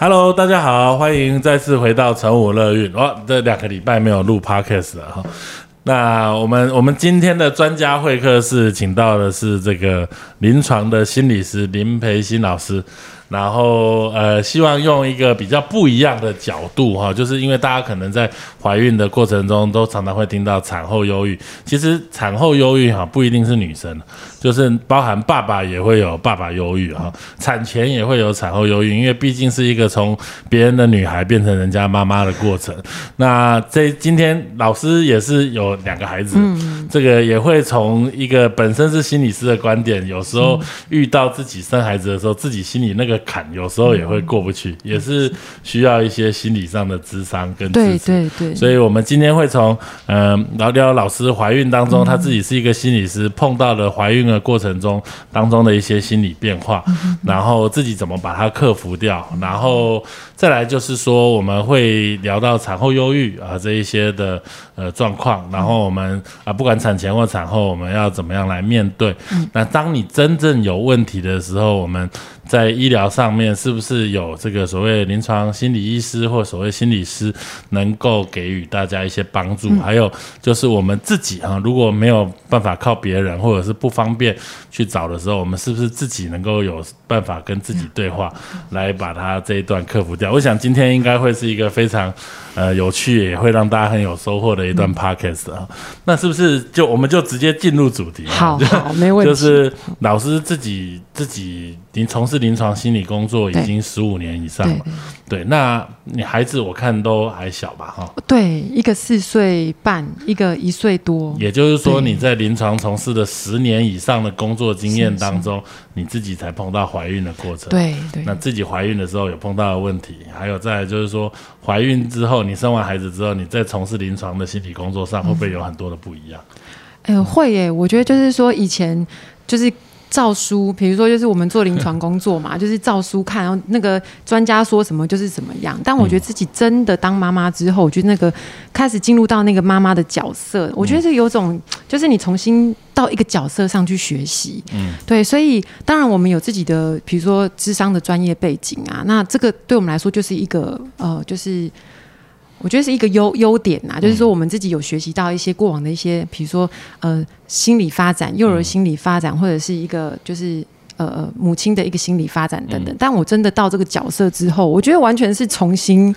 Hello，大家好，欢迎再次回到成武乐运。哇，这两个礼拜没有录 Podcast 了哈。那我们我们今天的专家会客室，请到的是这个临床的心理师林培新老师。然后呃，希望用一个比较不一样的角度哈，就是因为大家可能在怀孕的过程中都常常会听到产后忧郁，其实产后忧郁哈不一定是女生，就是包含爸爸也会有爸爸忧郁啊，产前也会有产后忧郁，因为毕竟是一个从别人的女孩变成人家妈妈的过程。那这今天老师也是有两个孩子，这个也会从一个本身是心理师的观点，有时候遇到自己生孩子的时候，自己心里那个。坎有时候也会过不去，也是需要一些心理上的智商跟支持。对对对，所以我们今天会从嗯聊聊老师怀孕当中，他自己是一个心理师，碰到了怀孕的过程中当中的一些心理变化，然后自己怎么把它克服掉，然后再来就是说我们会聊到产后忧郁啊这一些的呃状况，然后我们啊不管产前或产后，我们要怎么样来面对？那当你真正有问题的时候，我们。在医疗上面，是不是有这个所谓临床心理医师或所谓心理师能够给予大家一些帮助？还有就是我们自己啊，如果没有办法靠别人，或者是不方便去找的时候，我们是不是自己能够有办法跟自己对话，来把它这一段克服掉？我想今天应该会是一个非常呃有趣，也会让大家很有收获的一段 podcast 啊。那是不是就我们就直接进入主题？好，好，没问题。就是老师自己自己。您从事临床心理工作已经十五年以上了，对，那你孩子我看都还小吧，哈，对，一个四岁半，一个一岁多，也就是说你在临床从事的十年以上的工作经验当中，你自己才碰到怀孕的过程，对对，那自己怀孕的时候有碰到的问题，还有再就是说怀孕之后，你生完孩子之后，你在从事临床的心理工作上会不会有很多的不一样？呃，会耶，我觉得就是说以前就是。照书，比如说就是我们做临床工作嘛，就是照书看，然后那个专家说什么就是怎么样。但我觉得自己真的当妈妈之后，我觉得那个开始进入到那个妈妈的角色，我觉得是有种，就是你重新到一个角色上去学习。嗯，对，所以当然我们有自己的，比如说智商的专业背景啊，那这个对我们来说就是一个呃，就是。我觉得是一个优优点呐，就是说我们自己有学习到一些过往的一些，比如说呃心理发展、幼儿心理发展，或者是一个就是。呃呃，母亲的一个心理发展等等，但我真的到这个角色之后，我觉得完全是重新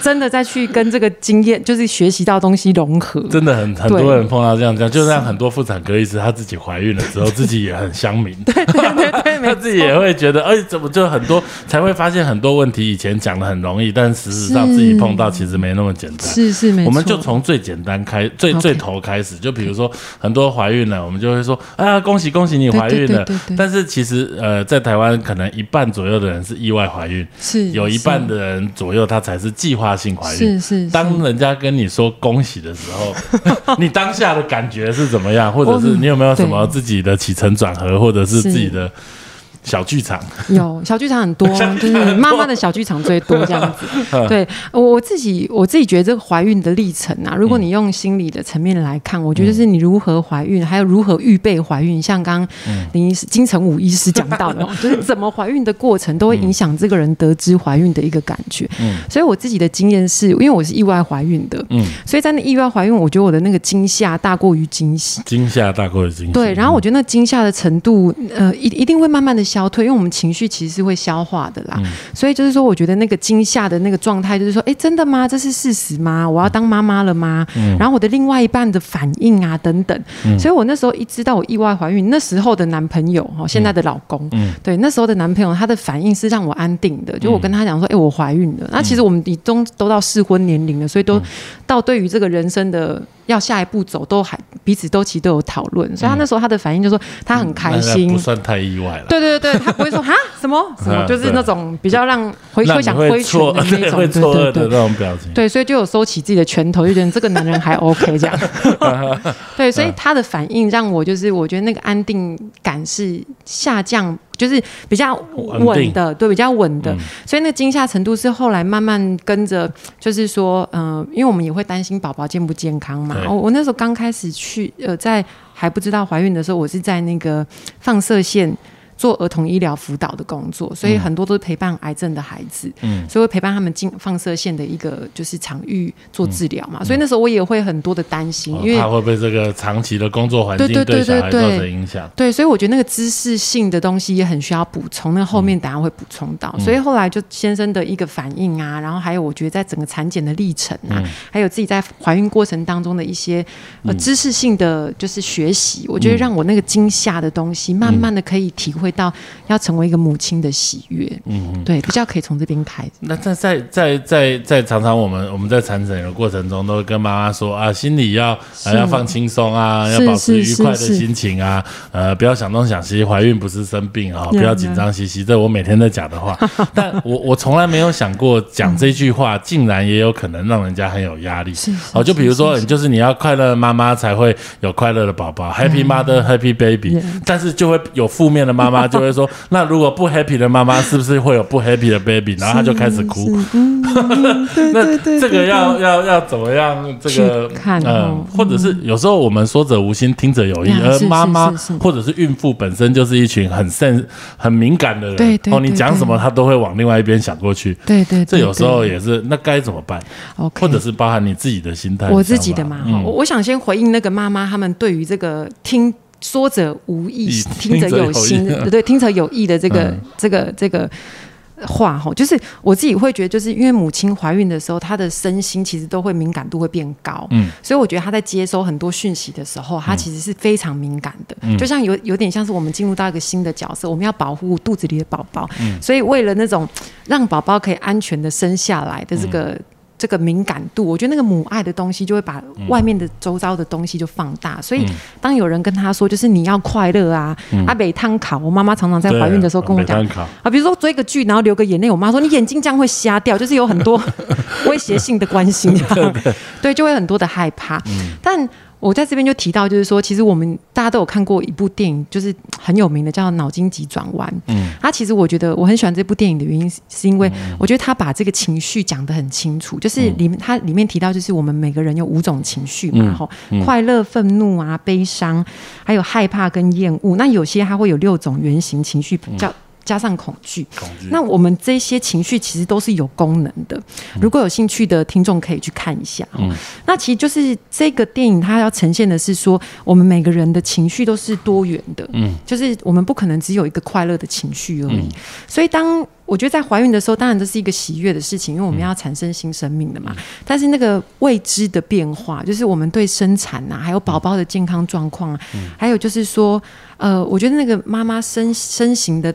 真的再去跟这个经验，就是学习到东西融合。真的很很多人碰到这样这样，就像很多妇产科医师，他自己怀孕了之后，自己也很乡民，对对对对，他自己也会觉得，哎，怎么就很多才会发现很多问题，以前讲的很容易，但事实上自己碰到其实没那么简单。是是，没错。我们就从最简单开，最最头开始，就比如说很多怀孕了，我们就会说，啊，恭喜恭喜你怀孕了，但是其实。呃，在台湾可能一半左右的人是意外怀孕，是有一半的人左右他才是计划性怀孕。是是，当人家跟你说恭喜的时候，你当下的感觉是怎么样？或者是你有没有什么自己的起承转合，或者是自己的？小剧场有小剧场很多，就是妈妈的小剧场最多这样子。对我我自己，我自己觉得这个怀孕的历程啊，如果你用心理的层面来看，我觉得是你如何怀孕，还有如何预备怀孕。像刚刚林医师、金城武医师讲到的，就是怎么怀孕的过程都会影响这个人得知怀孕的一个感觉。嗯，所以我自己的经验是因为我是意外怀孕的，嗯，所以在那意外怀孕，我觉得我的那个惊吓大过于惊喜，惊吓大过于惊喜。对，然后我觉得那惊吓的程度，呃，一一定会慢慢的消。消退，因为我们情绪其实是会消化的啦，所以就是说，我觉得那个惊吓的那个状态，就是说，哎，真的吗？这是事实吗？我要当妈妈了吗？嗯然后我的另外一半的反应啊，等等。所以我那时候一知道我意外怀孕，那时候的男朋友哈，现在的老公，嗯对，那时候的男朋友，他的反应是让我安定的。就我跟他讲说，哎，我怀孕了。那其实我们已经都到适婚年龄了，所以都到对于这个人生的。要下一步走，都还彼此都其实都有讨论，所以他那时候他的反应就说他很开那心不。算太意外了。对对对，他不会说 哈什么什么，嗯就是那种比较让会那你会想挥拳的那对，种，会对对对那。种表情。对，所以就有收起自己的拳头，就觉得这个男人还 OK 这样。对，所以他的反应让我就是，我觉得那个安定感是下降，就是比较稳的，对，比较稳的。嗯所以那个惊吓程度是后来慢慢跟着，就是说，嗯、因为我们也会担心宝宝健不健康嘛。我我那时候刚开始去，呃，在还不知道怀孕的时候，我是在那个放射线。做儿童医疗辅导的工作，所以很多都是陪伴癌症的孩子，嗯所以会陪伴他们进放射线的一个就是场域做治疗嗯嘛。所以那时候我也会很多的担心，因为怕会不会这个长期的工作环境对对对小孩对对造成影响？对，所以我觉得那个知识性的东西也很需要补充，那后面等下会补充到。嗯所以后来就先生的一个反应啊，然后还有我觉得在整个产检的历程啊，嗯还有自己在怀孕过程当中的一些呃知识性的就是学习，我觉得让我那个惊吓的东西，慢慢的可以体会到要成为一个母亲的喜悦。嗯，对，比较可以从这边开始。那在在在在在常常我们我们在产诊的过程中，都会跟妈妈说啊，心里要是呃要放轻松啊，要保持愉快的心情啊，呃，不要想东想西，怀孕不是生病啊，嗯不要紧张兮兮，这我每天在讲的话。但我我从来没有想过讲这句话，竟然也有可能让人家很有压力。是哦，就比如说，就是你要快乐的妈妈才会有快乐的宝宝，Happy Mother Happy Baby。但是就会有负面的妈妈就会说，那如果不 happy 的妈妈是不是会有不 happy 的 baby？然后他就开始哭。那这个要要要怎么样？这个呃哦，或者是有时候我们说者无心，听者有意，而妈妈或者是孕妇本身就是一群很慎很敏感的人。对对对你讲什么她都会往另外一边想过去。对对，对这有时候也是，那该怎么办？OK，或者是包含你自己的心态、我自己的嘛，我我想先回应那个妈妈他们对于这个听说者无意意，听者有心对，听者有意的这个、嗯。这个这个。话吼，就是我自己会觉得，就是因为母亲怀孕的时候，她的身心其实都会敏感度会变高，嗯，所以我觉得她在接收很多讯息的时候，她其实是非常敏感的，就像有有点像是我们进入到一个新的角色，我们要保护肚子里的宝宝，嗯。所以为了那种让宝宝可以安全的生下来的这个。这个敏感度，我觉得那个母爱的东西就会把外面的周遭的东西就放大。所以当有人跟他说，就是你要快乐啊，阿北汤考，我妈妈常常在怀孕的时候跟我讲啊，比如说追个剧，然后流个眼泪，我妈说你眼睛这样会瞎掉，就是有很多 威胁性的关心，对，就会很多的害怕。但我在这边就提到，就是说，其实我们大家都有看过一部电影，就是很有名的，叫《脑筋急转弯》。嗯，它其实我觉得我很喜欢这部电影的原因，是是因为我觉得他把这个情绪讲得很清楚，就是里面它里面提到，就是我们每个人有五种情绪嘛，嗯吼、快乐、愤怒啊、悲伤，还有害怕跟厌恶。那有些它会有六种原型情绪，叫加上恐惧。恐惧。那我们这些情绪其实都是有功能的，如果有兴趣的听众可以去看一下。嗯那其实就是这个电影它要呈现的是说，我们每个人的情绪都是多元的，嗯，就是我们不可能只有一个快乐的情绪而已。嗯所以当我觉得在怀孕的时候，当然这是一个喜悦的事情，因为我们要产生新生命的嘛。但是那个未知的变化，就是我们对生产啊，还有宝宝的健康状况啊，还有就是说，呃，我觉得那个妈妈身身形的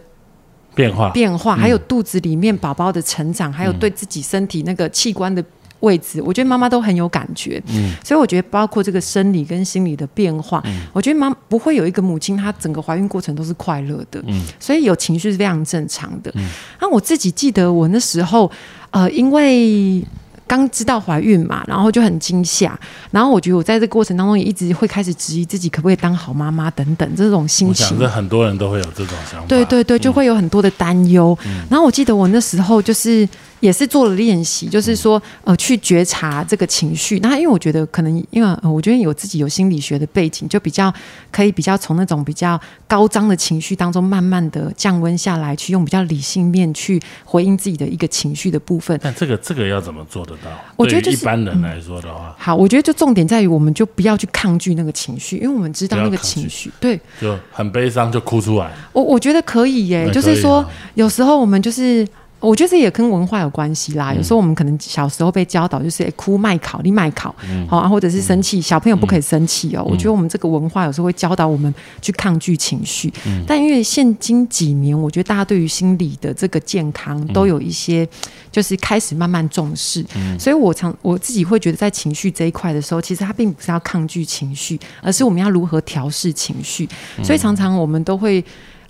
变化，变化，还有肚子里面宝宝的成长，还有对自己身体那个器官的位置，我觉得妈妈都很有感觉。嗯。所以我觉得包括这个生理跟心理的变化，我觉得妈不会有一个母亲她整个怀孕过程都是快乐的，嗯。所以有情绪是非常正常的。那、我自己记得我那时候，呃，因为。刚知道怀孕嘛，然后就很惊吓，然后我觉得我在这过程当中也一直会开始质疑自己可不可以当好妈妈等等这种心情我想。这很多人都会有这种想法。对对对，就会有很多的担忧。然后我记得我那时候就是也是做了练习，就是说呃去觉察这个情绪。那因为我觉得可能因为、呃、我觉得有自己有心理学的背景，就比较可以比较从那种比较高涨的情绪当中慢慢的降温下来，去用比较理性面去回应自己的一个情绪的部分。但这个这个要怎么做得到？我觉得就是一般人来说的话，好，我觉得就重点在于，我们就不要去抗拒那个情绪，因为我们知道那个情绪，对，就很悲伤就哭出来。我我觉得可以耶，就是说啊有时候我们就是我觉得这也跟文化有关系啦。有时候我们可能小时候被教导就是、哎哭卖考，你卖考，好、啊，或者是生气，小朋友不可以生气哦。我觉得我们这个文化有时候会教导我们去抗拒情绪，但因为现今几年，我觉得大家对于心理的这个健康都有一些，就是开始慢慢重视。所以我常我自己会觉得，在情绪这一块的时候，其实它并不是要抗拒情绪，而是我们要如何调试情绪。所以常常我们都会。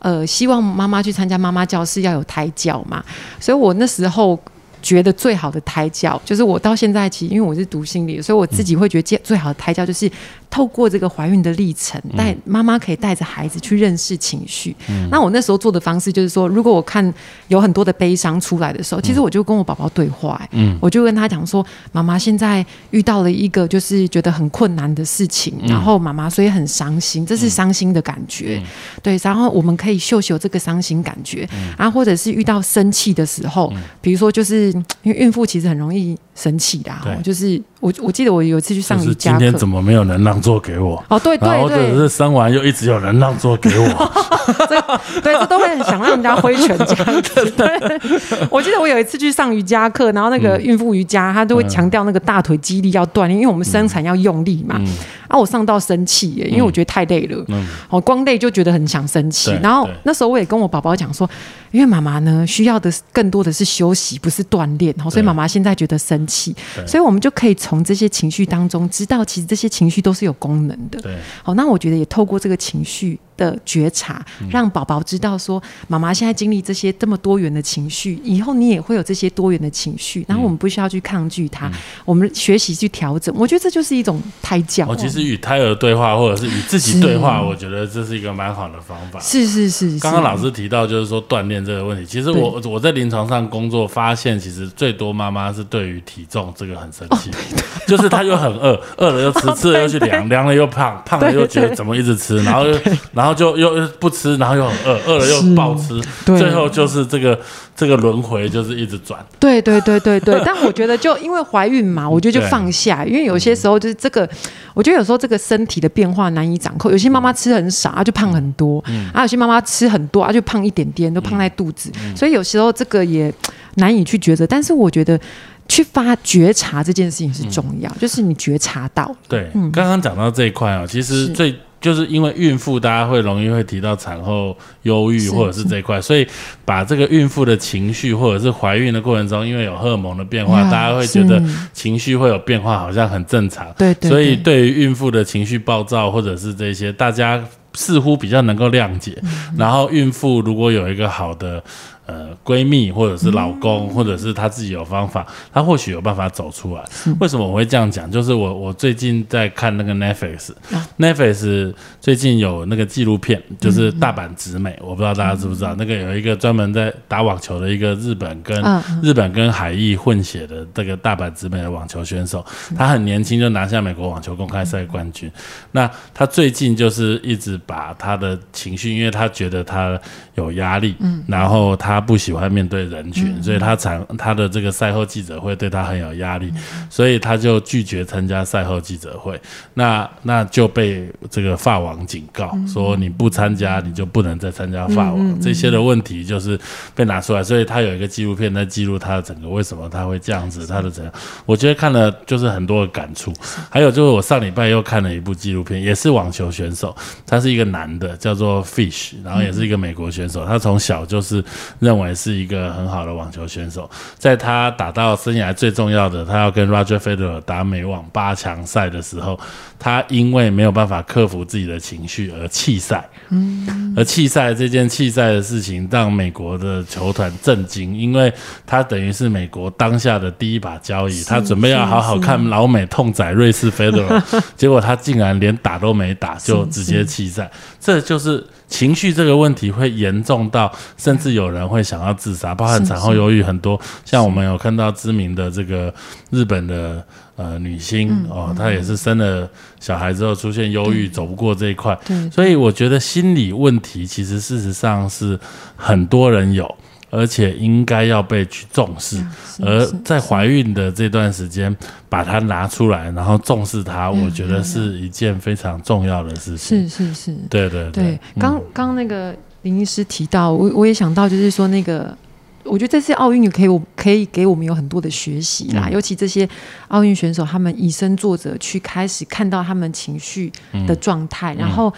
呃，希望妈妈去参加妈妈教室要有胎教嘛，所以我那时候觉得最好的胎教，就是我到现在其实因为我是读心理，所以我自己会觉得最最好的胎教就是透过这个怀孕的历程，带妈妈可以带着孩子去认识情绪。那我那时候做的方式就是说，如果我看有很多的悲伤出来的时候，其实我就跟我宝宝对话、欸嗯。我就跟他讲说，妈妈现在遇到了一个就是觉得很困难的事情，然后妈妈所以很伤心，这是伤心的感觉，对，然后我们可以秀秀这个伤心感觉，啊，或者是遇到生气的时候，比如说就是因为孕妇其实很容易生气的、就是我我记得我有一次去上瑜伽课今天，怎么没有人让座给我？哦，对然后或者对。对，是生完又一直有人让座给我，对，这都会想让人家挥拳这样子。对，我记得我有一次去上瑜伽课，然后那个孕妇瑜伽，她都会强调那个大腿肌力要锻炼，因为我们生产要用力嘛。啊，我上到生气耶，因为我觉得太累了，嗯。哦，光累就觉得很想生气。然后那时候我也跟我宝宝讲说，因为妈妈呢需要的更多的是休息，不是锻炼，哦，所以妈妈现在觉得生气，所以我们就可以从这些情绪当中知道，其实这些情绪都是有功能的。对，好，那我觉得也透过这个情绪的觉察，让宝宝知道说，妈妈现在经历这些这么多元的情绪，以后你也会有这些多元的情绪，然后我们不需要去抗拒它，我们学习去调整。我觉得这就是一种胎教。我其实与胎儿对话，或者是与自己对话，我觉得这是一个蛮好的方法。是是是，是刚刚老师提到，就是说锻炼这个问题。其实我我在临床上工作，发现其实最多妈妈是对于体重这个很生气，就是他又很饿，饿了又吃，吃了又去量，量了又胖，胖了又觉得怎么一直吃，然后又然后就又又不吃，然后又很饿，饿了又暴吃，最后就是这个这个轮回就是一直转。对对对对对，但我觉得就因为怀孕嘛，我觉得就放下，因为有些时候就是这个，我觉得有时候这个身体的变化难以掌控。有些妈妈吃很少，啊就胖很多；啊，有些妈妈吃很多，啊就胖一点点，都胖在肚子。所以有时候这个也难以去抉择。但是我觉得去发觉察这件事情是重要，就是你觉察到，对，刚刚讲到这一块哦，其实最就是因为孕妇，大家会容易会提到产后忧郁或者是这一块，所以把这个孕妇的情绪或者是怀孕的过程中，因为有荷尔蒙的变化，呀大家会觉得情绪会有变化，好像很正常。对对所以对对于孕妇的情绪暴躁或者是这些，大家似乎比较能够谅解。嗯。然后孕妇如果有一个好的呃闺蜜或者是老公，或者是她自己有方法，她或许有办法走出来。为什么我会这样讲？就是我我最近在看那个 Netflix，Netflix 最近有那个纪录片，就是大阪直美，我不知道大家知不知道，那个有一个专门在打网球的一个日本跟嗯嗯。日本跟海艺混血的这个大阪直美的网球选手，他很年轻就拿下美国网球公开赛冠军。那他最近就是一直把他的情绪，因为他觉得他有压力，然后他不喜欢面对人群，所以他常他的这个赛后记者会对他很有压力，所以他就拒绝参加赛后记者会。那那就被这个法网警告说，你不参加你就不能再参加法网。这些的问题就是被拿出来，所以他有一个纪录片在记录他的整个为什么他会这样子，他的怎样。我觉得看了就是很多的感触。还有就是我上礼拜又看了一部纪录片，也是网球选手，他是一个男的，叫做 Fish，然后也是一个美国选手。他从小就是认为是一个很好的网球选手，在他打到生涯最重要的，他要跟 Roger Federer 打美网八强赛的时候，他因为没有办法克服自己的情绪而弃赛。而弃赛这件弃赛的事情让美国的球团震惊，因为他等于是美国当下的第一把交椅，他准备要好好看老美痛宰瑞士 Federer，结果他竟然连打都没打就直接弃赛，这就是情绪这个问题会严重到甚至有人会想要自杀，包含产后忧郁很多，像我们有看到知名的这个日本的。呃，女星、嗯哦，她也是生了小孩之后出现忧郁，走不过这一块。对所以我觉得心理问题其实事实上是很多人有，而且应该要被去重视。而在怀孕的这段时间，把它拿出来，然后重视它，我觉得是一件非常重要的事情。是是是，对对对，刚刚那个林医师提到，我我也想到，就是说那个。我我觉得这次奥运也可以，我可以给我们有很多的学习啦。尤其这些奥运选手，他们以身作则，去开始看到他们情绪的状态，然后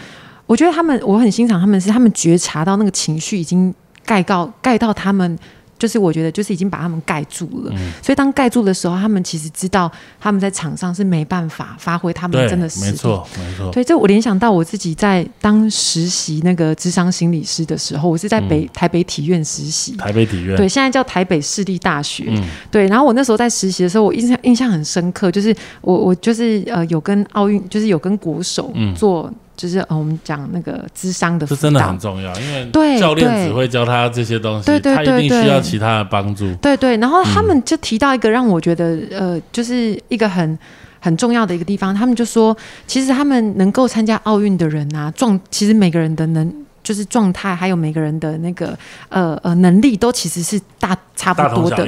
我觉得他们，我很欣赏他们，是他们觉察到那个情绪已经盖到盖到他们。就是我觉得，就是已经把他们盖住了，所以当盖住的时候，他们其实知道他们在场上是没办法发挥他们真的实力。没错，没错。对，这我联想到我自己在当实习那个智商心理师的时候，我是在北台北体院实习。台北体院。对，现在叫台北市立大学。嗯。对，然后我那时候在实习的时候，我印象印象很深刻，就是我我就是呃有跟奥运，就是有跟国手做。就是呃，我们讲那个智商的，这真的很重要，因为教练只会教他这些东西，他一定需要其他的帮助。对对，然后他们就提到一个让我觉得呃，就是一个很很重要的一个地方，他们就说，其实他们能够参加奥运的人啊，状其实每个人的能。就是状态，还有每个人的那个呃呃能力，都其实是大差不多的。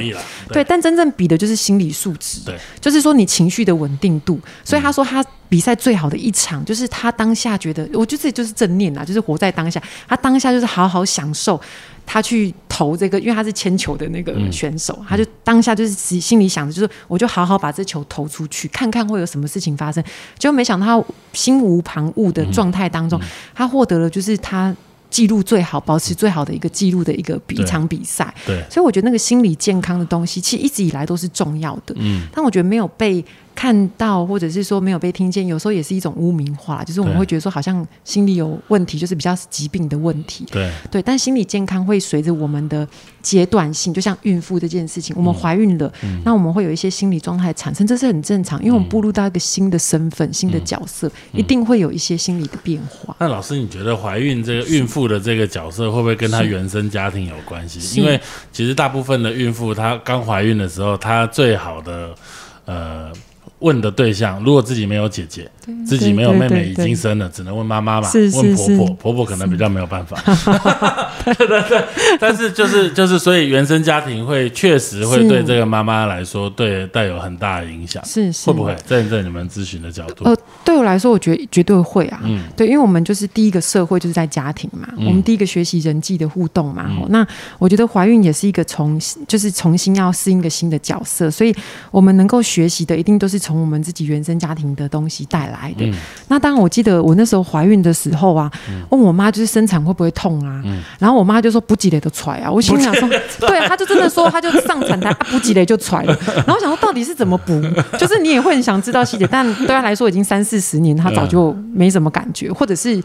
对，但真正比的就是心理素质。对，就是说你情绪的稳定度。所以他说他比赛最好的一场，就是他当下觉得，我觉得这就是正念啊，就是活在当下。他当下就是好好享受他去投这个，因为他是铅球的那个选手，他就当下就是心里想着，就是我就好好把这球投出去，看看会有什么事情发生。结果没想到他心无旁骛的状态当中，他获得了就是他。记录最好，保持最好的一个记录的一个比一场比赛，对，所以我觉得那个心理健康的东西，其实一直以来都是重要的，嗯，但我觉得没有被。看到或者是说没有被听见，有时候也是一种污名化，就是我们会觉得说好像心理有问题，就是比较疾病的问题。对对，但心理健康会随着我们的阶段性，就像孕妇这件事情，我们怀孕了，那我们会有一些心理状态产生，这是很正常，因为我们步入到一个新的身份、新的角色，一定会有一些心理的变化。那老师，你觉得怀孕这个孕妇的这个角色会不会跟她原生家庭有关系？因为其实大部分的孕妇她刚怀孕的时候，她最好的呃。问的对象，如果自己没有姐姐，自己没有妹妹，已经生了，只能问妈妈嘛，问婆婆，婆婆可能比较没有办法。对对对，但是就是就是，所以原生家庭会确实会对这个妈妈来说，对带有很大的影响。是是，会不会站在你们咨询的角度？呃，对我来说，我觉得绝对会啊。嗯，对，因为我们就是第一个社会就是在家庭嘛，我们第一个学习人际的互动嘛。那我觉得怀孕也是一个重，就是重新要适应一个新的角色，所以我们能够学习的一定都是。从我们自己原生家庭的东西带来的。那当然，我记得我那时候怀孕的时候啊，问我妈就是生产会不会痛啊？然后我妈就说不挤雷就踹啊。我心想说，对，她就真的说，她就上产台 不挤雷就踹了。然后想说到底是怎么补？就是你也会很想知道细节，但对她来说已经三四十年，她早就没什么感觉，或者是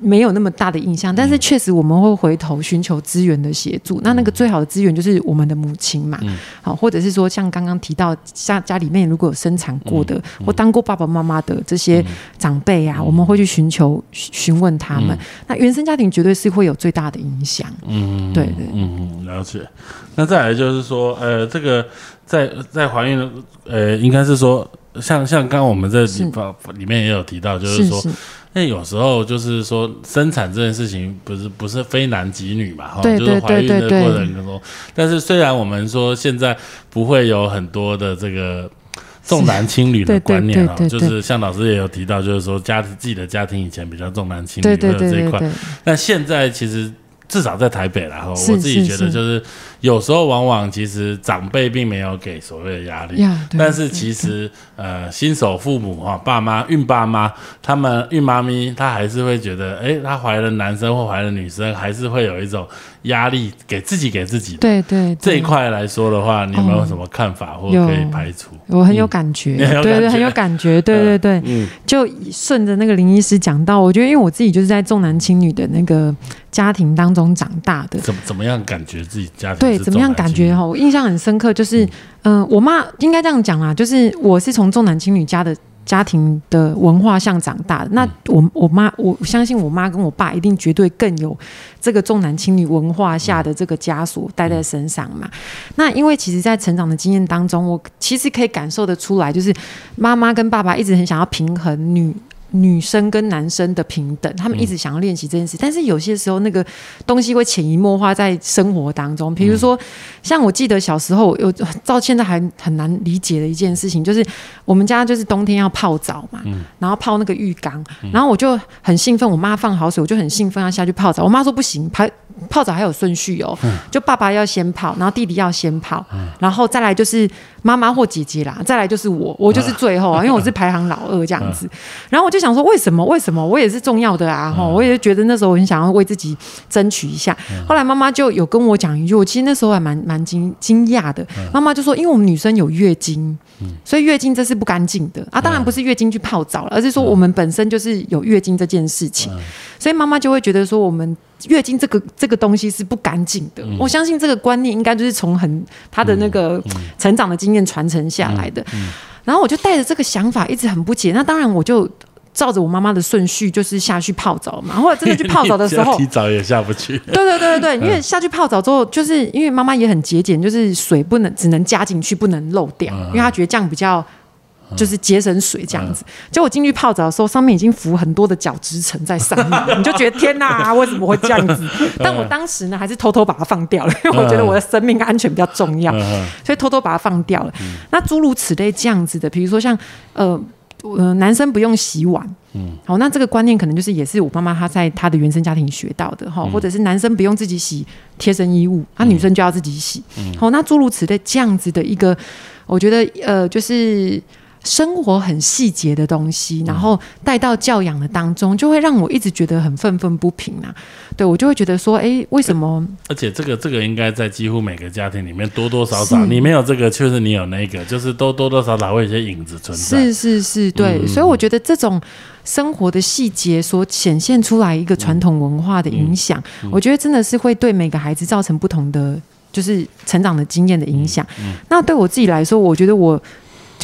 没有那么大的印象。但是确实我们会回头寻求资源的协助。那那个最好的资源就是我们的母亲嘛，好，或者是说像刚刚提到家家里面如果有生。生产过的或当过爸爸妈妈的这些长辈啊，我们会去寻求询问他们。那原生家庭绝对是会有最大的影响。嗯，对对，嗯，了解。那再来就是说，呃，这个在在怀孕，呃，应该是说，像像刚刚我们这里方里面也有提到，就是说。那有时候就是说，生产这件事情不是不是非男即女嘛，哈，就是怀孕的过程当中。但是虽然我们说现在不会有很多的这个。重男轻女的观念啊，就是像老师也有提到，就是说家自己的家庭以前比较重男轻女的这一块，但现在其实至少在台北啦，我自己觉得就是有时候往往其实长辈并没有给所谓的压力，但是其实呃新手父母啊爸妈孕爸妈他们孕妈咪她还是会觉得，哎，她怀了男生或怀了女生，还是会有一种。压力给自己给自己，对对这一块来说的话，你有没有什么看法或可以排除？我很有感觉，对对，很有感觉，对对对，嗯，就顺着那个林医师讲到，我觉得因为我自己就是在重男轻女的那个家庭当中长大的，怎么怎么样感觉自己家庭对怎么样感觉哈？我印象很深刻，就是嗯，我妈应该这样讲啊，就是我是从重男轻女家的。家庭的文化下长大的，那我我妈我相信我妈跟我爸一定绝对更有这个重男轻女文化下的这个枷锁带在身上嘛。那因为其实，在成长的经验当中，我其实可以感受得出来，就是妈妈跟爸爸一直很想要平衡女。女生跟男生的平等，他们一直想要练习这件事，但是有些时候那个东西会潜移默化在生活当中。比如说，像我记得小时候有到现在还很难理解的一件事情，就是我们家就是冬天要泡澡嘛，然后泡那个浴缸，然后我就很兴奋，我妈放好水，我就很兴奋要下去泡澡。我妈说不行，泡泡澡还有顺序哦，就爸爸要先泡，然后弟弟要先泡，然后再来就是妈妈或姐姐啦，再来就是我，我就是最后啊，因为我是排行老二这样子。然后我就想说，为什么？为什么？我也是重要的啊！哈，我也觉得那时候我很想要为自己争取一下。后来妈妈就有跟我讲一句，我其实那时候还蛮蛮惊惊讶的。妈妈就说，因为我们女生有月经，所以月经这是不干净的啊。当然不是月经去泡澡了，而是说我们本身就是有月经这件事情，所以妈妈就会觉得说我们。月经这个这个东西是不干净的，我相信这个观念应该就是从很他的那个成长的经验传承下来的。然后我就带着这个想法一直很不解。那当然我就照着我妈妈的顺序，就是下去泡澡嘛。或者真的去 泡澡的时候，洗澡也下不去。对对对对对，因为下去泡澡之后，就是因为妈妈也很节俭，就是水不能只能加进去，不能漏掉，因为她觉得这样比较。就是节省水这样子，结果进去泡澡的时候，上面已经浮很多的角质层在上面，你就觉得天哪，为什么会这样子？但我当时呢，还是偷偷把它放掉了，因为我觉得我的生命安全比较重要，所以偷偷把它放掉了。那诸如此类这样子的，比如说像呃呃，男生不用洗碗，嗯，好，那这个观念可能就是也是我妈妈她在她的原生家庭学到的哈，或者是男生不用自己洗贴身衣物，啊，女生就要自己洗，好，那诸如此类这样子的一个，我觉得呃，就是。生活很细节的东西，然后带到教养的当中，就会让我一直觉得很愤愤不平啊！对我就会觉得说，哎，为什么？而且这个这个应该在几乎每个家庭里面多多少少，你没有这个，确实你有那个，就是都多多少少会有些影子存在。是是是，对。所以我觉得这种生活的细节所显现出来一个传统文化的影响，我觉得真的是会对每个孩子造成不同的就是成长的经验的影响。那对我自己来说，我觉得我。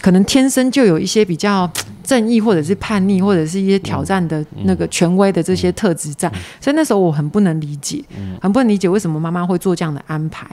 可能天生就有一些比较正义，或者是叛逆，或者是一些挑战的那个权威的这些特质在，所以那时候我很不能理解，很不能理解为什么妈妈会做这样的安排。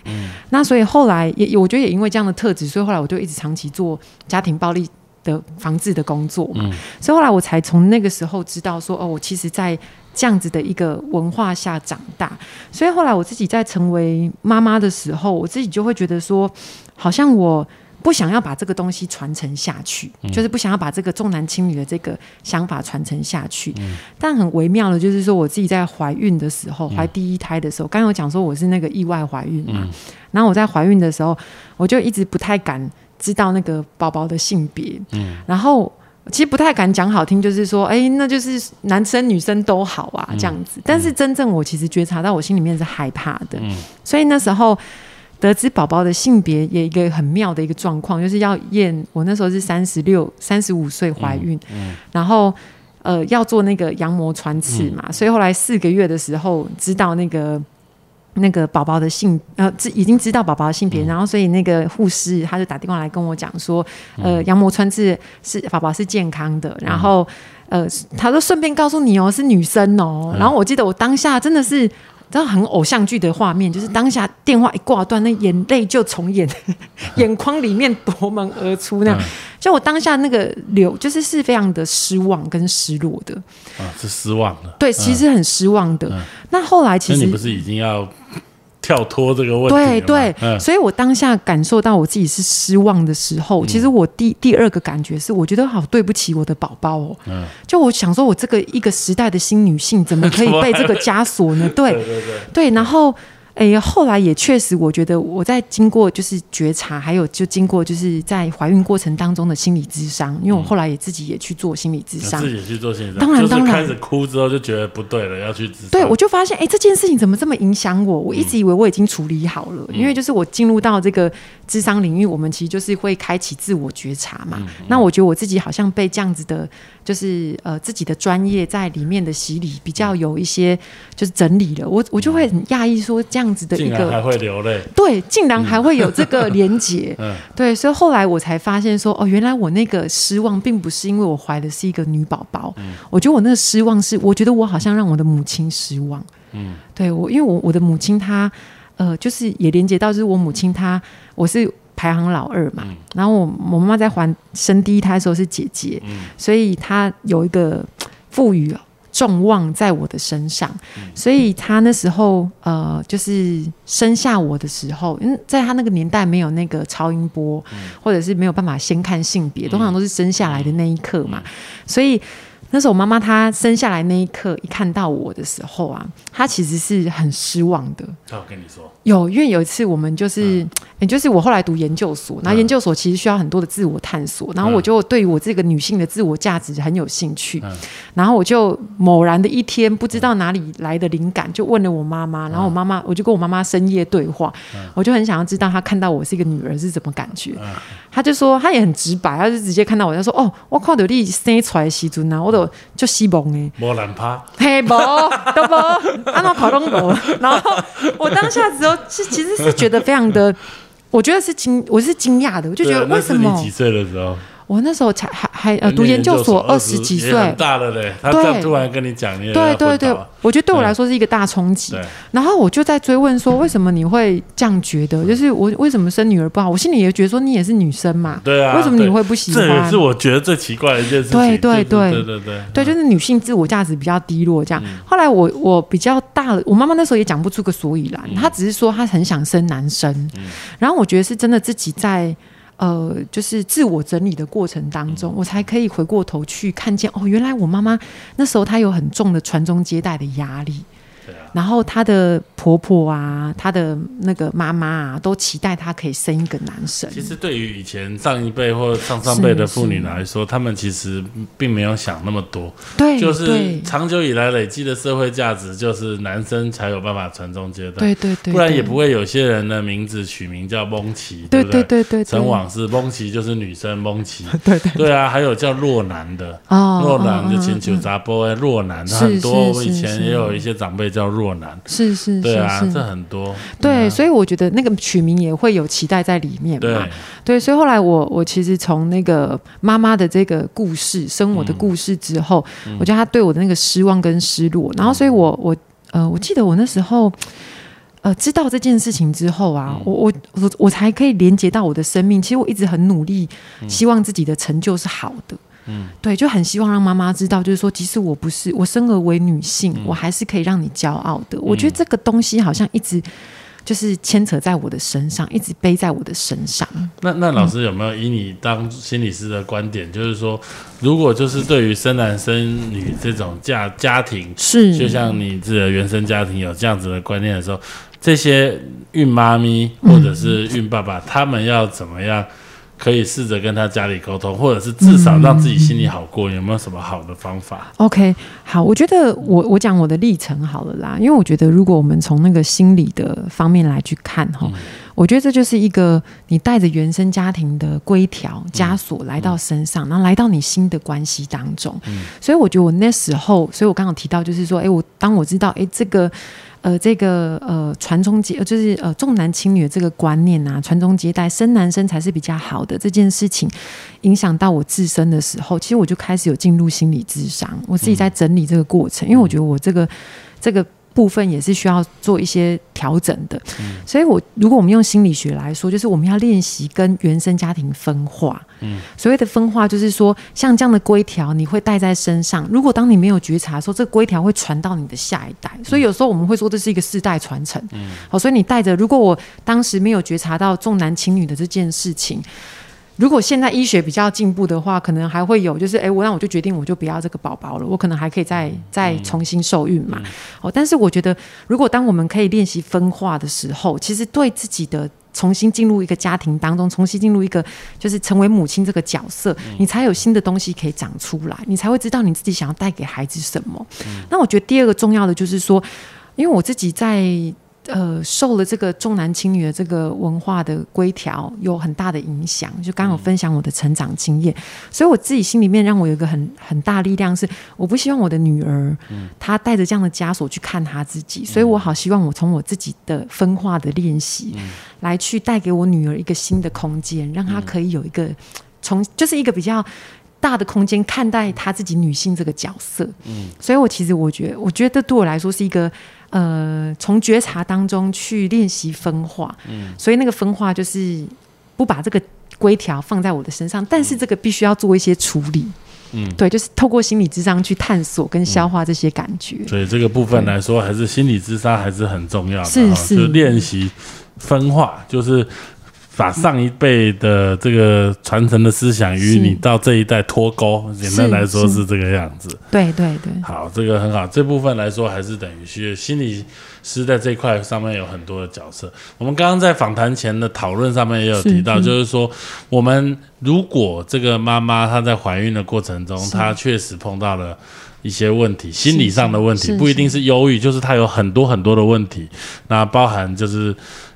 那所以后来也，我觉得也因为这样的特质，所以后来我就一直长期做家庭暴力的防治的工作嘛。所以后来我才从那个时候知道说，哦，我其实在这样子的一个文化下长大。所以后来我自己在成为妈妈的时候，我自己就会觉得说，好像我。不想要把这个东西传承下去，就是不想要把这个重男轻女的这个想法传承下去。但很微妙的，就是说我自己在怀孕的时候，怀第一胎的时候，刚刚有讲说我是那个意外怀孕嘛。然后我在怀孕的时候，我就一直不太敢知道那个宝宝的性别。嗯，然后其实不太敢讲好听，就是说，哎，那就是男生女生都好啊，这样子。但是真正我其实觉察到，我心里面是害怕的。嗯，所以那时候。得知宝宝的性别也一个很妙的一个状况，就是要验。我那时候是三十六、三十五岁怀孕，然后呃要做那个羊膜穿刺嘛，所以后来四个月的时候知道那个那个宝宝的性呃，知已经知道宝宝的性别，然后所以那个护士他就打电话来跟我讲说，呃，羊膜穿刺是宝宝是健康的，然后呃他说顺便告诉你哦，是女生哦，然后我记得我当下真的是。知道很偶像剧的画面，就是当下电话一挂断，那眼泪就从眼 眼眶里面夺门而出那样。就我当下那个流，就是是非常的失望跟失落的。啊，是失望的。对，其实很失望的。那后来其实你不是已经要？跳脱这个问题，对对，所以我当下感受到我自己是失望的时候，其实我第第二个感觉是，我觉得好对不起我的宝宝哦。嗯，就我想说，我这个一个时代的新女性，怎么可以被这个枷锁呢？对对对，对，然后。哎，后来也确实，我觉得我在经过就是觉察，还有就经过就是在怀孕过程当中的心理智商，因为我后来也自己也去做心理智商，自己去做心理，当然当然开始哭之后就觉得不对了，要去智商。对，我就发现哎，这件事情怎么这么影响我？我一直以为我已经处理好了，因为就是我进入到这个智商领域，我们其实就是会开启自我觉察嘛。那我觉得我自己好像被这样子的，就是呃自己的专业在里面的洗礼比较有一些就是整理了，我我就会很讶异说这样。样子的一个还会流泪，对，竟然还会有这个 连结，嗯，对，所以后来我才发现说，哦，原来我那个失望并不是因为我怀的是一个女宝宝，嗯，我觉得我那个失望是，我觉得我好像让我的母亲失望，嗯，对我，因为我我的母亲她，呃，就是也连接到就是我母亲她，我是排行老二嘛，然后我我妈妈在怀生第一胎的时候是姐姐，嗯，所以她有一个赋予。重望在我的身上，所以他那时候呃，就是生下我的时候，因为在他那个年代没有那个超音波，或者是没有办法先看性别，通常都是生下来的那一刻嘛，所以。那时候我妈妈她生下来那一刻，一看到我的时候啊，她其实是很失望的。她有跟你说，有，因为有一次我们就是，也、就是我后来读研究所，然后嗯研究所其实需要很多的自我探索，然后我就对于我这个女性的自我价值很有兴趣，嗯。然后我就某然的一天不知道哪里来的灵感，就问了我妈妈，然后我妈妈我就跟我妈妈深夜对话，我就很想要知道她看到我是一个女儿是怎么感觉，她就说她也很直白，她就直接看到我，她说哦，我看到你生出来的时阵啊，我都就希望诶。莫兰趴，嘿，无都无，安怎跑拢无。然后我当下之后是其实是觉得非常的，我觉得是惊，我是惊讶的，我就觉得为什么你几岁的时候？我那时候才还还呃读研究所二十几岁。大了嘞。他对这样突然跟你讲，你也对对对我觉得对我来说是一个大冲击。然后我就在追问说，为什么你会这样觉得？就是我为什么生女儿不好？我心里也觉得说，你也是女生嘛，对啊，为什么你会不喜欢这也是？我觉得最奇怪的一件事情。对对对对对对对，就是女性自我价值比较低落这样。嗯后来我我比较大了，我妈妈那时候也讲不出个所以然，嗯她只是说她很想生男生。然后我觉得是真的自己在呃，就是自我整理的过程当嗯中，我才可以回过头去看见哦，原来我妈妈那时候她有很重的传宗接代的压力。然后她的婆婆啊，她的那个妈妈啊，都期待她可以生一个男生。其实对于以前上一辈或上上辈的妇女来说，她们其实并没有想那么多，对，就是长久以来累积的社会价值，就是男生才有办法传宗接代，对对对，不然也不会有些人的名字取名叫蒙奇，对不对？对对，陈往事，蒙奇就是女生蒙奇，对 对对。啊，还有叫若男的，哦，若男就嗯请求嗯杂波哎，若男，很多，是我以前也有一些长辈叫若男，是是对啊，是是这很多，对，嗯所以我觉得那个取名也会有期待在里面嘛。对，对，所以后来我我其实从那个妈妈的这个故事，生我的嗯故事之后，我觉得她对我的那个失望跟失落，然后所以我我呃，我记得我那时候。呃，知道这件事情之后啊，嗯我我我我才可以连接到我的生命。其实我一直很努力，希望自己的成就是好的。嗯，对，就很希望让妈妈知道，就是说，即使我不是我生而为女性，嗯。我还是可以让你骄傲的。我觉得这个东西好像一直就是牵扯在我的身上，一直背在我的身上。那那老师有没有以你当心理师的观点，就是说，如果就是对于生男生女这种家家庭，是，就像你自己的原生家庭有这样子的观念的时候，这些孕妈咪或者是孕爸爸，他们要怎么样可以试着跟他家里沟通，或者是至少让自己心里好过？有没有什么好的方法？OK，好，我觉得我我讲我的历程好了啦，因为我觉得如果我们从那个心理的方面来去看哈，我觉得这就是一个你带着原生家庭的规条枷锁来到身上，然后来到你新的关系当中，所以我觉得我那时候，所以我刚刚有提到就是说，哎，我当我知道，哎，这个。呃，这个呃传宗接，呃就是呃重男轻女的这个观念啊，传宗接代，生男生才是比较好的这件事情，影响到我自身的时候，其实我就开始有进入心理智商，我自己在整理这个过程，因为我觉得我这个这个部分也是需要做一些调整的，嗯。所以我如果我们用心理学来说，就是我们要练习跟原生家庭分化，嗯，所谓的分化就是说，像这样的规条你会带在身上，如果当你没有觉察的时候，这个规条会传到你的下一代，所以有时候我们会说这是一个世代传承，嗯，好，所以你带着，如果我当时没有觉察到重男轻女的这件事情。如果现在医学比较进步的话，可能还会有，就是哎，我那我就决定我就不要这个宝宝了，我可能还可以再再重新受孕嘛。哦，但是我觉得，如果当我们可以练习分化的时候，其实对自己的重新进入一个家庭当中，重新进入一个就是成为母亲这个角色，你才有新的东西可以长出来，你才会知道你自己想要带给孩子什么。那我觉得第二个重要的就是说，因为我自己在。呃，受了这个重男轻女的这个文化的规条有很大的影响，就刚刚有分享我的成长经验，所以我自己心里面让我有一个很很大力量是，我不希望我的女儿，她带着这样的枷锁去看她自己，所以我好希望我从我自己的分化的练习，来去带给我女儿一个新的空间，让她可以有一个从就是一个比较。大的空间看待她自己女性这个角色，嗯，所以我其实我觉得，我觉得对我来说是一个呃，从觉察当中去练习分化，嗯，所以那个分化就是不把这个规条放在我的身上，但是这个必须要做一些处理，嗯，对，就是透过心理智商去探索跟消化这些感觉，所以这个部分来说，还是心理智商还是很重要的，哈是是。就练习分化，就是把上一辈的这个传承的思想与你到这一代脱钩，简单来说是是这个样子。对对对，好，这个很好。这部分来说，还是等于是心理师在这一块上面有很多的角色。我们刚刚在访谈前的讨论上面也有提到，就是说，我们如果这个妈妈她在怀孕的过程中，她确实碰到了。一些问题，心理上的问题不一定是忧郁，就是她有很多很多的问题，那包含就是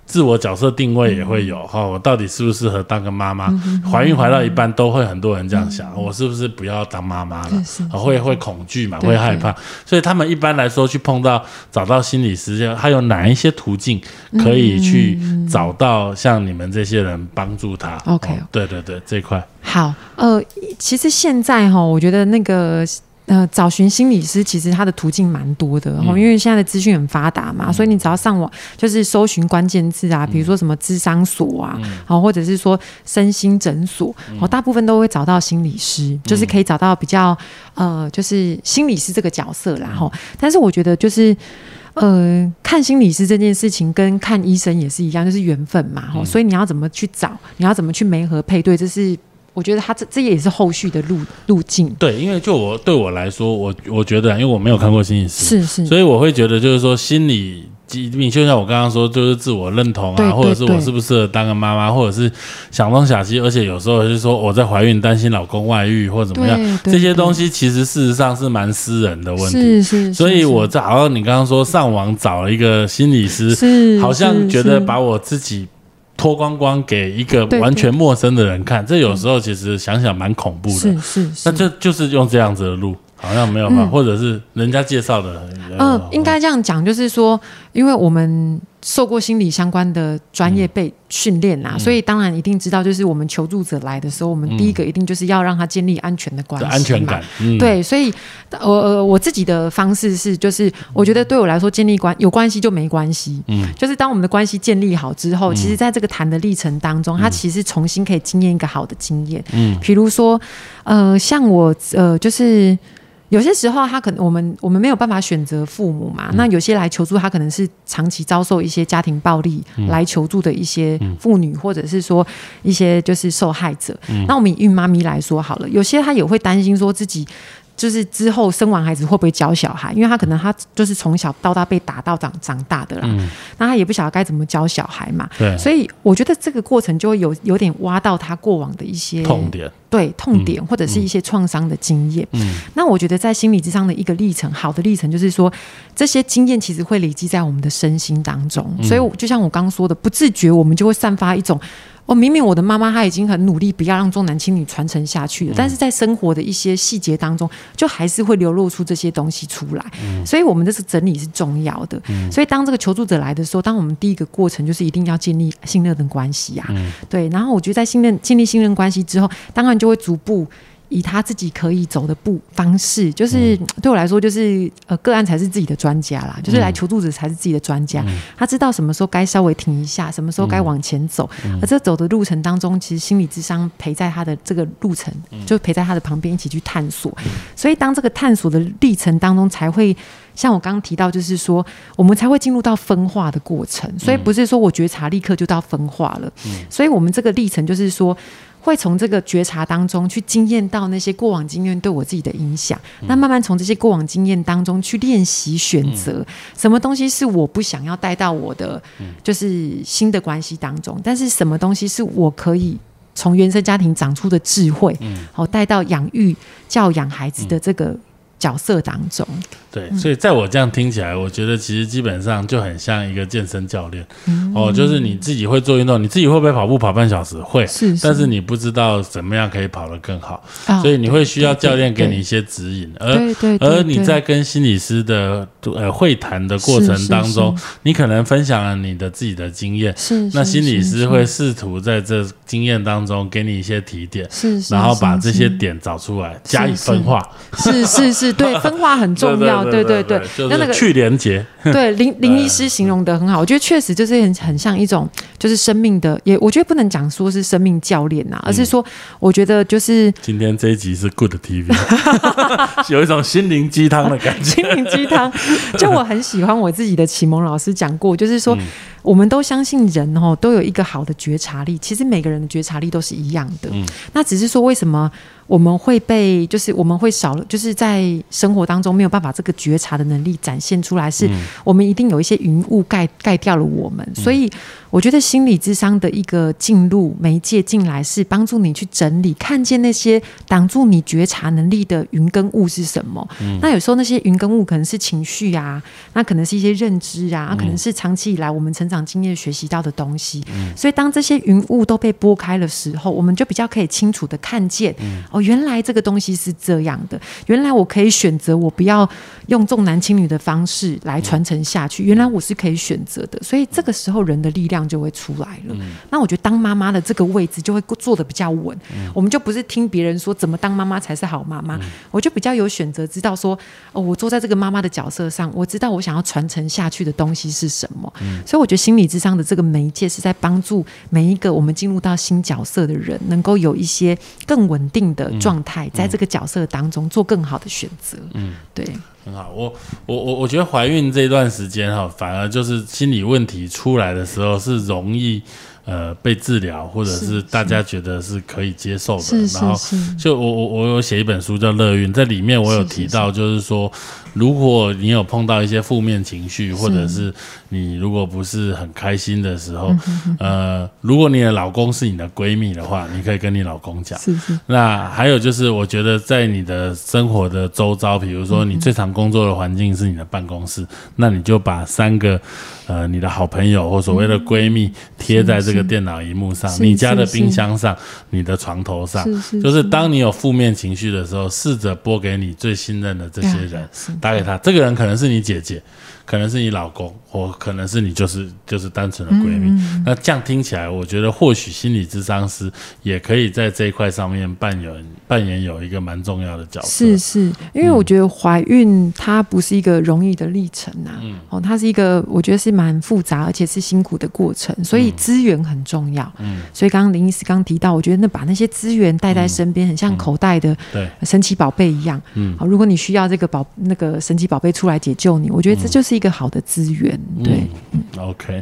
自我角色定位也会有哈、我到底适不适合当个妈妈？怀孕怀到一半都会很多人这样想，我是不是不要当妈妈了？会会恐惧嘛，会害怕，所以他们一般来说去碰到找到心理师，还有哪一些途径可以去找到像你们这些人帮助他？OK 哦对对对，这块。好，呃，其实现在哈，我觉得那个。呃，找寻心理师其实它的途径蛮多的，然后、因为现在的资讯很发达嘛，所以你只要上网就是搜寻关键字啊，比如说什么智商所啊，好、或者是说身心诊所，哦，大部分都会找到心理师，就是可以找到比较呃，就是心理师这个角色啦，哈、但是我觉得就是。呃，看心理师这件事情跟看医生也是一样，就是缘分嘛，吼、所以你要怎么去找，你要怎么去媒合配对，这是我觉得他这这也是后续的路路径。对，因为就我对我来说，我我觉得，因为我没有看过心理师，是是，所以我会觉得就是说心理疾病，就像我刚刚说，就是自我认同啊，对对或者是我对。适不适合当个妈妈，或者是想东想西，而且有时候是说我在怀孕担心老公外遇或怎么样这些东西其实事实上是蛮私人的问题。是是，所以我在好像你刚刚说上网找了一个心理师，是好像是觉得把我自己脱光光给一个完全陌生的人看，这有时候其实想想蛮恐怖的。是是是，那就就是用这样子的路，好像没有办法，或者是人家介绍的。嗯、呃应该这样讲，就是说，因为我们受过心理相关的专业被训练嗯，所以当然一定知道，就是我们求助者来的时候，我们第一个一定就是要让他建立安全的关系嘛，安全感，嗯，对，所以我呃我自己的方式是，就是我觉得对我来说，建立关有关系就没关系。嗯，就是当我们的关系建立好之后，其实在这个谈的历程当中，他其实重新可以经验一个好的经验。嗯，比如说，呃，像我呃，就是。有些时候，他可能我们我们没有办法选择父母嘛。那有些来求助，他可能是长期遭受一些家庭暴力来求助的一些妇女，或者是说一些就是受害者。那我们以孕妈咪来说好了，有些她也会担心说自己。就是之后生完孩子会不会教小孩？因为他可能他就是从小到大被打到长长大的啦，那他也不晓得该怎么教小孩嘛。对，所以我觉得这个过程就会有有点挖到他过往的一些痛点，对痛点或者是一些创伤的经验。嗯那我觉得在心理之上的一个历程，好的历程就是说，这些经验其实会累积在我们的身心当中。嗯所以就像我刚刚说的，不自觉我们就会散发一种。哦，明明我的妈妈她已经很努力，不要让重男轻女传承下去了，但是在生活的一些细节当中，就还是会流露出这些东西出来。所以，我们这是整理是重要的。所以，当这个求助者来的时候，当我们第一个过程就是一定要建立信任的关系啊。对，然后我觉得在信任建立信任关系之后，当然就会逐步。以他自己可以走的步方式，就是、对我来说，就是呃，个案才是自己的专家啦，就是来求助者才是自己的专家。他知道什么时候该稍微停一下，什么时候该往前走。而这走的路程当中，其实心理智商陪在他的这个路程，就陪在他的旁边一起去探索。所以，当这个探索的历程当中，才会像我刚刚提到，就是说，我们才会进入到分化的过程。所以，不是说我觉察立刻就到分化了。所以我们这个历程就是说。会从这个觉察当中去经验到那些过往经验对我自己的影响，那慢慢从这些过往经验当中去练习选择，什么东西是我不想要带到我的就是新的关系当中，但是什么东西是我可以从原生家庭长出的智慧，好带到养育教养孩子的这个角色当中。对，所以在我这样听起来，我觉得其实基本上就很像一个健身教练、嗯。哦，就是你自己会做运动，你自己会不会跑步跑半小时？会，是是。但是你不知道怎么样可以跑得更好，啊所以你会需要教练给你一些指引，而对而你在跟心理师的呃会谈的过程当中，你可能分享了你的自己的经验，是那心理师会试图在这经验当中给你一些提点，是是，然后把这些点找出来，加以分化。是是是，对，分化很重要，对对对那那个去连接。对 林林医师形容的很好，我觉得确实就是很很像一种就是生命的，也我觉得不能讲说是生命教练呐、而是说我觉得就是今天这一集是 Good TV，有一种心灵鸡汤的感觉。心灵鸡汤。就我很喜欢我自己的启蒙老师讲过，就是说。我们都相信人哦都有一个好的觉察力，其实每个人的觉察力都是一样的。嗯那只是说为什么我们会被，就是我们会少了，就是在生活当中没有办法这个觉察的能力展现出来，是嗯我们一定有一些云雾盖盖掉了我们。所以我觉得心理智商的一个进入媒介进来，是帮助你去整理，看见那些挡住你觉察能力的云跟雾是什么。那有时候那些云跟雾可能是情绪啊，那可能是一些认知啊，可能是长期以来我们成长经验学习到的东西。所以当这些云雾都被拨开的时候，我们就比较可以清楚的看见，哦，原来这个东西是这样的，原来我可以选择我不要用重男轻女的方式来传承下去，原来我是可以选择的。所以这个时候人的力量就会出来了。那我觉得当妈妈的这个位置就会做的比较稳，我们就不是听别人说怎么当妈妈才是好妈妈，我就比较有选择，知道说哦，我坐在这个妈妈的角色上，我知道我想要传承下去的东西是什么。所以我觉得心理智商的这个媒介是在帮助每一个我们进入到新角色的人，能够有一些更稳定的状态，在这个角色当中做更好的选择。嗯，对，很好，我我我我觉得怀孕这段时间哈，反而就是心理问题出来的时候是容易呃被治疗，或者是是大家觉得是可以接受的。然后是。就我我我有写一本书叫《乐运》，在里面我有提到，就是说，如果你有碰到一些负面情绪，或者是。你如果不是很开心的时候，呃，如果你的老公是你的闺蜜的话，你可以跟你老公讲。是是。那还有就是，我觉得在你的生活的周遭，比如说你最常工作的环境是你的办公室，那你就把三个呃你的好朋友或所谓的闺蜜贴在这个电脑荧幕上，你家的冰箱上，你的床头上，就是当你有负面情绪的时候，试着拨给你最信任的这些人，打给他。这个人可能是你姐姐，可能是你老公，或可能是你就是就是单纯的闺蜜。嗯那这样听起来，我觉得或许心理咨商师也可以在这一块上面扮演扮演有一个蛮重要的角色。是是，因为我觉得怀孕它不是一个容易的历程呐、嗯。哦，它是一个我觉得是蛮复杂而且是辛苦的过程，所以资源很重要。嗯，所以刚刚林医师刚提到，我觉得那把那些资源带在身边，很像口袋的对，神奇宝贝一样。嗯。好，如果你需要这个宝那个神奇宝贝出来解救你，我觉得这就是一个好的资源。对，嗯 OK，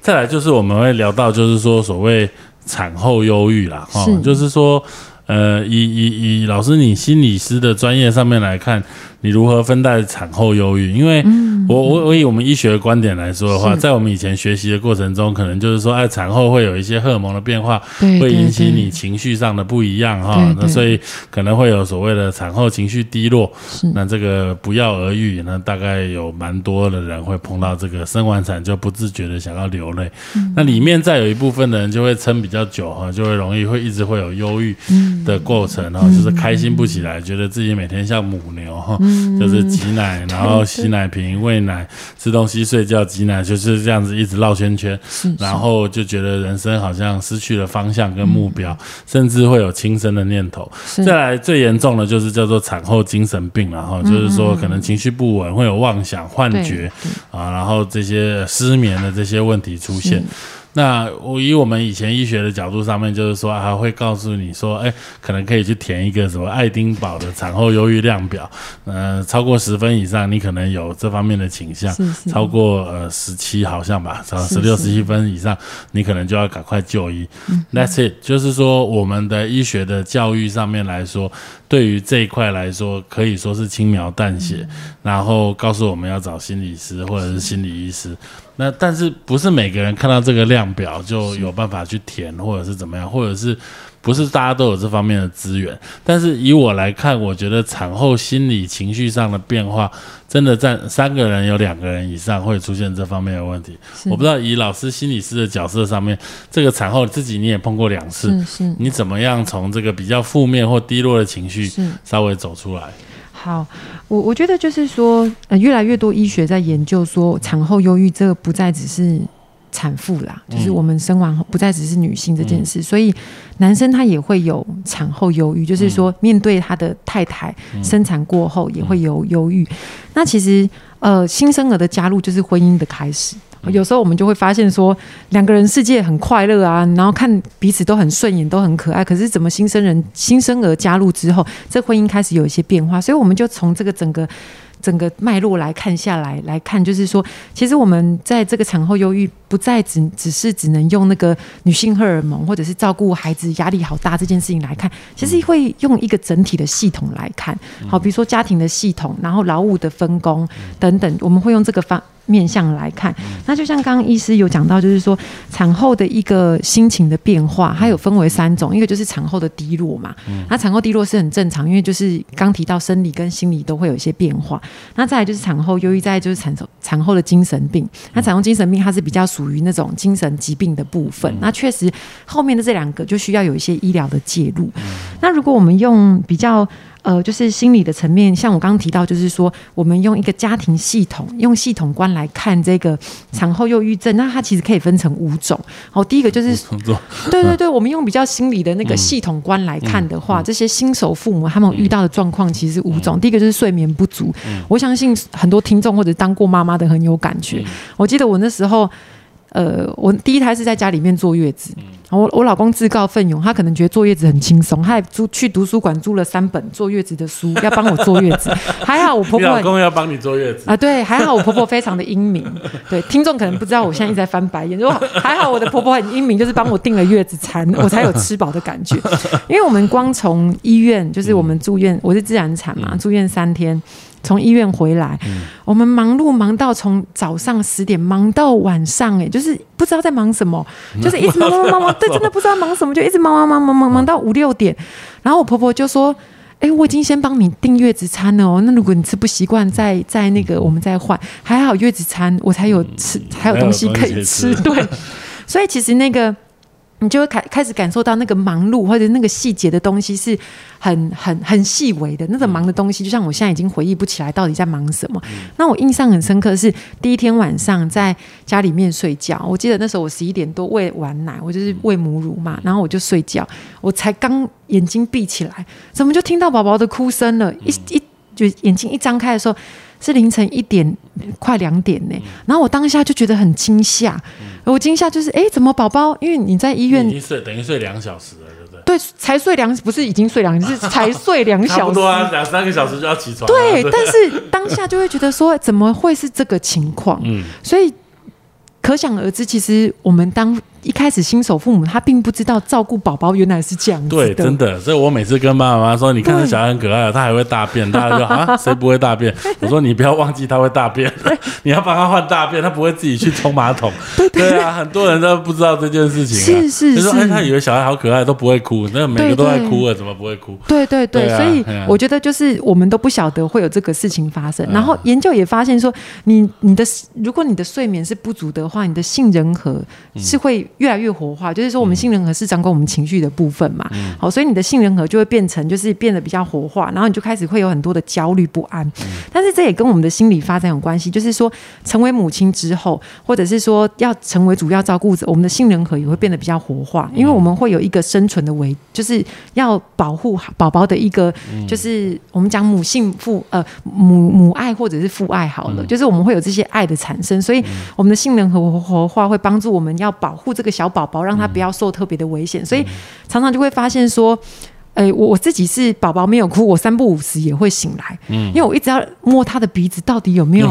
再来就是我们会聊到，就是说所谓产后忧郁啦，哈，就是说，呃，以以以老师你心理师的专业上面来看，你如何分待产后忧郁？因为我我我以我们医学的观点来说的话，在我们以前学习的过程中，可能就是说，哎，产后会有一些荷尔蒙的变化，会引起你情绪上的不一样哈那所以可能会有所谓的产后情绪低落，那这个不药而愈，那大概有蛮多的人会碰到这个生完产就不自觉的想要流泪，嗯。那里面再有一部分的人就会撑比较久哈，就会容易会一直会有忧郁嗯。的过程哈，就是开心不起来，觉得自己每天像母牛哈，嗯就是挤奶，然后吸奶瓶、喂奶、吃东西、睡觉、挤奶，就是这样子一直绕圈圈，然后就觉得人生好像失去了方向跟目标，甚至会有轻生的念头。再来最严重的就是叫做产后精神病然后，就是说可能情绪不稳，会有妄想、幻觉啊，然后这些失眠的这些问题出现。那我以我们以前医学的角度上面，就是说还会告诉你说，哎，可能可以去填一个什么爱丁堡的产后忧郁量表，呃，超过十分以上，你可能有这方面的倾向；是是超过呃十七好像吧，超十六、是十七分以上，你可能就要赶快就医。That's 嗯 it，就是说我们的医学的教育上面来说，对于这一块来说，可以说是轻描淡写，嗯然后告诉我们要找心理师或者是心理医师。那但是不是每个人看到这个量表就有办法去填，或者是怎么样，或者是不是大家都有这方面的资源？但是以我来看，我觉得产后心理情绪上的变化，真的占三个人有两个人以上会出现这方面的问题。我不知道以老师心理师的角色上面，这个产后自己你也碰过两次，你怎么样从这个比较负面或低落的情绪。稍微走出来？好，我我觉得就是说，呃，越来越多医学在研究说，产后忧郁这个不再只是产妇啦，嗯就是我们生完后不再只是女性这件事，所以男生他也会有产后忧郁，就是嗯说面对他的太太生产过后也会有忧郁。那其实呃，新生儿的加入就是婚姻的开始。嗯有时候我们就会发现说，两个人世界很快乐啊，然后看彼此都很顺眼，都很可爱。可是怎么新生人、新生儿加入之后，这婚姻开始有一些变化，所以我们就从这个整个整个脉络来看下来，来看就是说，其实我们在这个产后忧郁，不再只只是只能用那个女性荷尔蒙或者是照顾孩子压力好大这件事情来看，其实会用一个整体的系统来看。好，比如说家庭的系统，然后劳务的分工等等，我们会用这个方。面向来看，那就像刚刚医师有讲到，就是说产后的一个心情的变化，它有分为三种，一个就是产后的低落嘛，那产后低落是很正常，因为就是刚提到生理跟心理都会有一些变化。那再来就是产后忧郁，再就是产产后的精神病。那产后精神病它是比较属于那种精神疾病的部分。那确实后面的这两个就需要有一些医疗的介入。那如果我们用比较。呃，就是心理的层面，像我刚刚提到，就是说，我们用一个家庭系统，用系统观来看这个产后忧郁症，那它其实可以分成五种。好，第一个就是，对对对，我们用比较心理的那个系统观来看的话，这些新手父母他们遇到的状况其实五种。第一个就是睡眠不足，我相信很多听众或者当过妈妈的很有感觉。我记得我那时候。呃，我第一胎是在家里面坐月子，我我老公自告奋勇，他可能觉得坐月子很轻松，他还租去图书馆租了三本坐月子的书，要帮我坐月子。还好我婆婆老公要帮你坐月子啊，对，还好我婆婆非常的英明。对，听众可能不知道，我现在一直在翻白眼，就 还好我的婆婆很英明，就是帮我订了月子餐，我才有吃饱的感觉。因为我们光从医院，就是我们住院，我是自然产嘛，住院三天。从医院回来，我们忙碌忙到从早上十点忙到晚上，哎，就是不知道在忙什么，就是一直忙忙忙 忙，对，真的不知道忙什么，就一直忙忙忙忙忙忙到五六点。然后我婆婆就说：“哎，我已经先帮你订月子餐了哦，那如果你吃不习惯，再再那个我们再换。还好月子餐我才有吃，还有东西可以吃。对，所以其实那个。”你就会开开始感受到那个忙碌或者那个细节的东西是很很很细微的，那个忙的东西，就像我现在已经回忆不起来到底在忙什么。那我印象很深刻是第一天晚上在家里面睡觉，我记得那时候我十一点多喂完奶，我就是喂母乳嘛，然后我就睡觉，我才刚眼睛闭起来，怎么就听到宝宝的哭声了？一一就眼睛一张开的时候。是凌晨一点快两点呢，然后我当下就觉得很惊吓，我惊吓就是哎，怎么宝宝？因为你在医院已经睡等于睡两小时了，对不对？对，才睡两不是已经睡两是才睡两小时，差不多啊，两三个小时就要起床。对，但是当下就会觉得说，怎么会是这个情况？嗯，所以可想而知，其实我们当。一开始新手父母他并不知道照顾宝宝原来是这样子的，对，真的。所以我每次跟妈妈说：“你看这小孩很可爱，他还会大便。”大家说啊，谁不会大便？我说你不要忘记他会大便，你要帮他换大便，他不会自己去冲马桶。对啊，很多人都不知道这件事情。是是是，哎，他以为小孩好可爱都不会哭，那每个都在哭了，怎么不会哭？对对对，所以我觉得就是我们都不晓得会有这个事情发生。然后研究也发现说，你你的如果你的睡眠是不足的话，你的杏仁核是会。越来越活化，就是说我们杏仁核是掌管我们情绪的部分嘛，好，所以你的杏仁核就会变成就是变得比较活化，然后你就开始会有很多的焦虑不安。但是这也跟我们的心理发展有关系，就是说成为母亲之后，或者是说要成为主要照顾者，我们的杏仁核也会变得比较活化，因为我们会有一个生存的维，就是要保护宝宝的一个，就是我们讲母性父呃母母爱或者是父爱好了，就是我们会有这些爱的产生，所以我们的杏仁核活化会帮助我们要保护这个小宝宝，让他不要受特别的危险，所以常常就会发现说。哎，我我自己是宝宝没有哭，我三不五时也会醒来，嗯，因为我一直要摸他的鼻子，到底有没有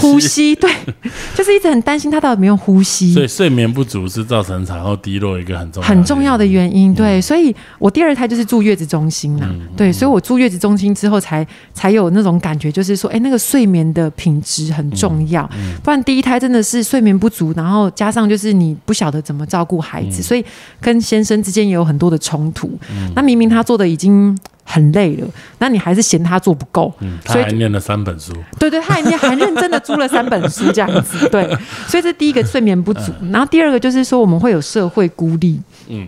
呼吸？对，就是一直很担心他到底有没有呼吸。所以睡眠不足是造成产后低落一个很重很重要的原因。对，所以我第二胎就是住月子中心呐，对，所以我住月子中心之后才才有那种感觉，就是说，哎，那个睡眠的品质很重要，不然第一胎真的是睡眠不足，然后加上就是你不晓得怎么照顾孩子，所以跟先生之间也有很多的冲突。那明明。他做的已经很累了，那你还是嫌他做不够，嗯，他还念了三本书。对对，他还念，还认真的租了三本书这样子。对，所以这第一个睡眠不足，然后第二个就是说我们会有社会孤立。嗯，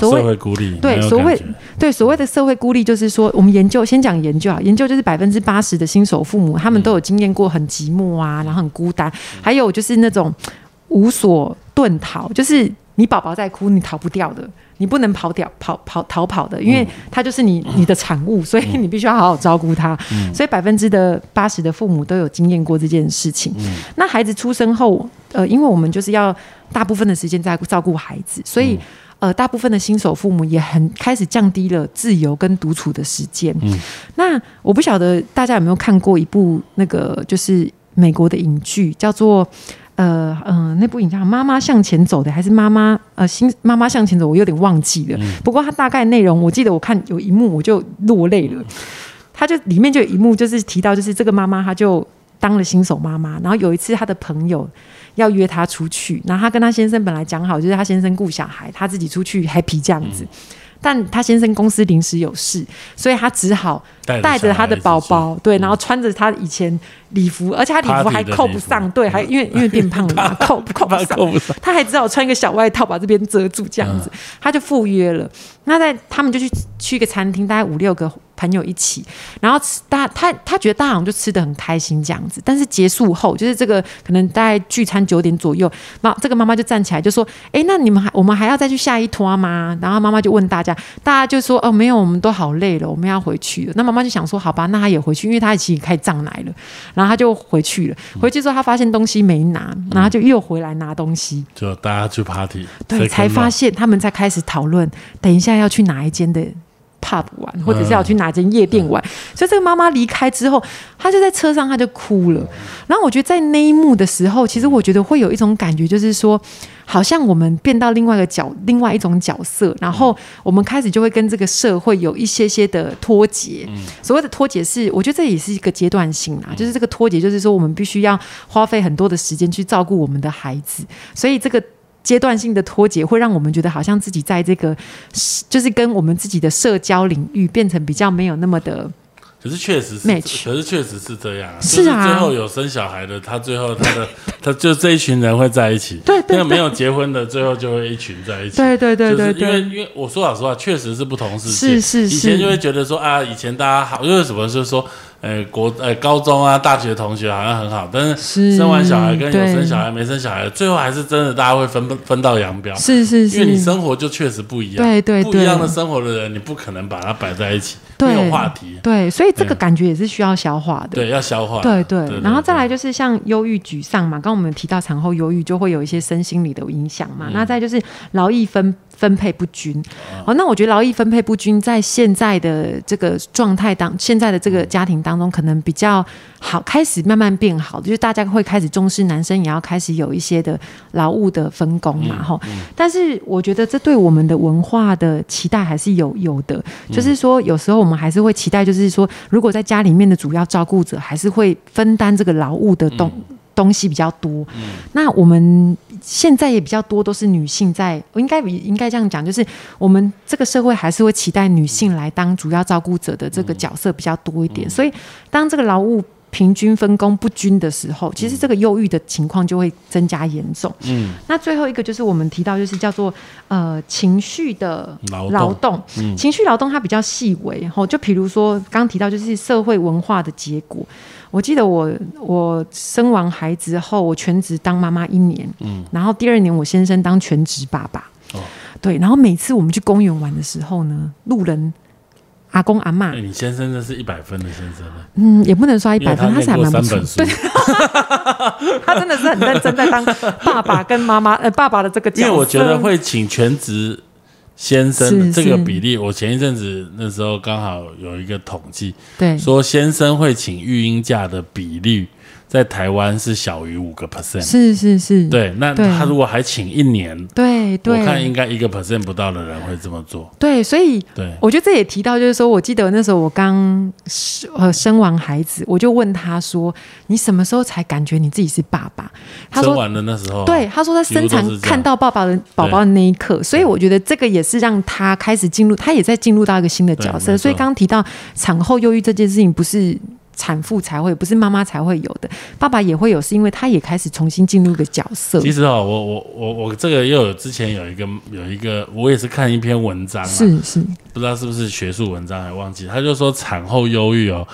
社会孤立。对，所谓对所谓的社会孤立，就是说我们研究先讲研究啊，研究就是百分之八十的新手父母，他们都有经验过很寂寞啊，然后很孤单，还有就是那种无所遁逃，就是你宝宝在哭，你逃不掉的。你不能跑掉、跑跑逃跑的，因为它就是你你的产物，所以你必须要好好照顾它。所以百分之的八十的父母都有经验过这件事情。那孩子出生后，呃，因为我们就是要大部分的时间在照顾孩子，所以呃，大部分的新手父母也很开始降低了自由跟独处的时间。嗯那我不晓得大家有没有看过一部那个就是美国的影剧，叫做。呃嗯、呃那部影叫《妈妈向前走》的，还是妈妈呃新妈妈向前走，我有点忘记了。不过它大概内容，我记得我看有一幕我就落泪了。他就里面就有一幕，就是提到，就是这个妈妈，她就当了新手妈妈。然后有一次，她的朋友要约她出去，然后她跟她先生本来讲好，就是她先生顾小孩，她自己出去 happy 这样子。但她先生公司临时有事，所以她只好带着她的宝宝，对，然后穿着她以前礼服，而且她礼服还扣不上，对，还因为 因为变胖了嘛，扣扣不上，扣不上，她还只好穿一个小外套把这边遮住，这样子，她就赴约了。那在他们就去去一个餐厅，大概五六个朋友一起，然后吃大他他觉得大家好像就吃的很开心这样子。但是结束后，就是这个可能大概聚餐九点左右，妈这个妈妈就站起来就说：“哎，那你们还我们还要再去下一拖吗？”然后妈妈就问大家，大家就说：“哦，没有，我们都好累了，我们要回去了。”那妈妈就想说：“好吧，那她也回去，因为她已经开始胀奶了。”然后她就回去了。回去之后，她发现东西没拿，然后就又回来拿东西。就大家去 party，对，才发现他们在开始讨论，等一下要去哪一间的 pub 玩，或者是要去哪间夜店玩。所以这个妈妈离开之后，她就在车上，她就哭了。然后我觉得在那一幕的时候，其实我觉得会有一种感觉，就是说，好像我们变到另外一个角，另外一种角色，然后我们开始就会跟这个社会有一些些的脱节。所谓的脱节是，我觉得这也是一个阶段性啊，就是这个脱节，就是说我们必须要花费很多的时间去照顾我们的孩子，所以这个。阶段性的脱节会让我们觉得好像自己在这个，就是跟我们自己的社交领域变成比较没有那么的。可是确实是，Match 可是确实是这样、啊。是啊就是最后有生小孩的，他最后他的 他就这一群人会在一起。对对那个没有结婚的，最后就会一群在一起。对对对对就是因为，因为我说老实话，确实是不同世界。是是以前是就会觉得说啊，以前大家好，因为什么就是说，呃，国呃高中啊、大学同学好像很好，但是是生完小孩跟有生小孩没生小孩，最后还是真的大家会分分道扬镳。是是是。因为你，生活就确实不一样，对对不一样的生活的人，你不可能把它摆在一起，对没有话题，对，所以这个感觉也是需要消化的。对，要消化，对对。对，然后再来就是像忧郁、沮丧嘛，刚刚我们提到产后忧郁就会有一些身心理的影响嘛。那再就是劳逸分分配不均，哦，那我觉得劳逸分配不均在现在的这个状态当，现在的这个家庭当中可能比较好，开始慢慢变好，就是大家会开始重视男生也要开始有一些的劳务的分工嘛，哈、但是我觉得这对我们的文化的期待还是有有的，就是说有时候我们还是会期待，就是说如果在家里面的主要照顾者还是会分担这个劳务的东。东西比较多，嗯。那我们现在也比较多都是女性在，我应该比应该这样讲，就是我们这个社会还是会期待女性来当主要照顾者的这个角色比较多一点，所以当这个劳务平均分工不均的时候，其实这个忧郁的情况就会增加严重。嗯，那最后一个就是我们提到，就是叫做呃情绪的劳劳动。嗯，情绪劳动它比较细微，吼，就比如说刚提到就是社会文化的结果。我记得我我生完孩子后，我全职当妈妈一年，嗯，然后第二年我先生当全职爸爸，哦。对，然后每次我们去公园玩的时候呢，路人阿公阿嬷哎，，你先生那是一百分的先生呢，嗯，也不能说一百分，他是还蛮不错对，，他真的是很认真在当爸爸跟妈妈呃爸爸的这个角色，因为我觉得会请全职先生是这个比例，我前一阵子那时候刚好有一个统计，对。说先生会请育婴假的比率在台湾是小于五个 percent。是是是，对，那他如果还请一年，对对，我看应该一个 percent 不到的人会这么做。对，所以对，我觉得这也提到，就是说我记得那时候我刚生呃生完孩子，我就问他说：“你什么时候才感觉你自己是爸爸？”他说生完了那时候，：“对，他说他生产看到爸爸的宝宝的那一刻，所以我觉得这个也是让他开始进入，他也在进入到一个新的角色。所以刚刚提到产后忧郁这件事情，不是。”产妇才会，不是妈妈才会有的，爸爸也会有，是因为他也开始重新进入一个角色。其实哦，我我我我这个又有之前有一个有一个，我也是看一篇文章啊，是是，不知道是不是学术文章还忘记，他就说产后忧郁哦，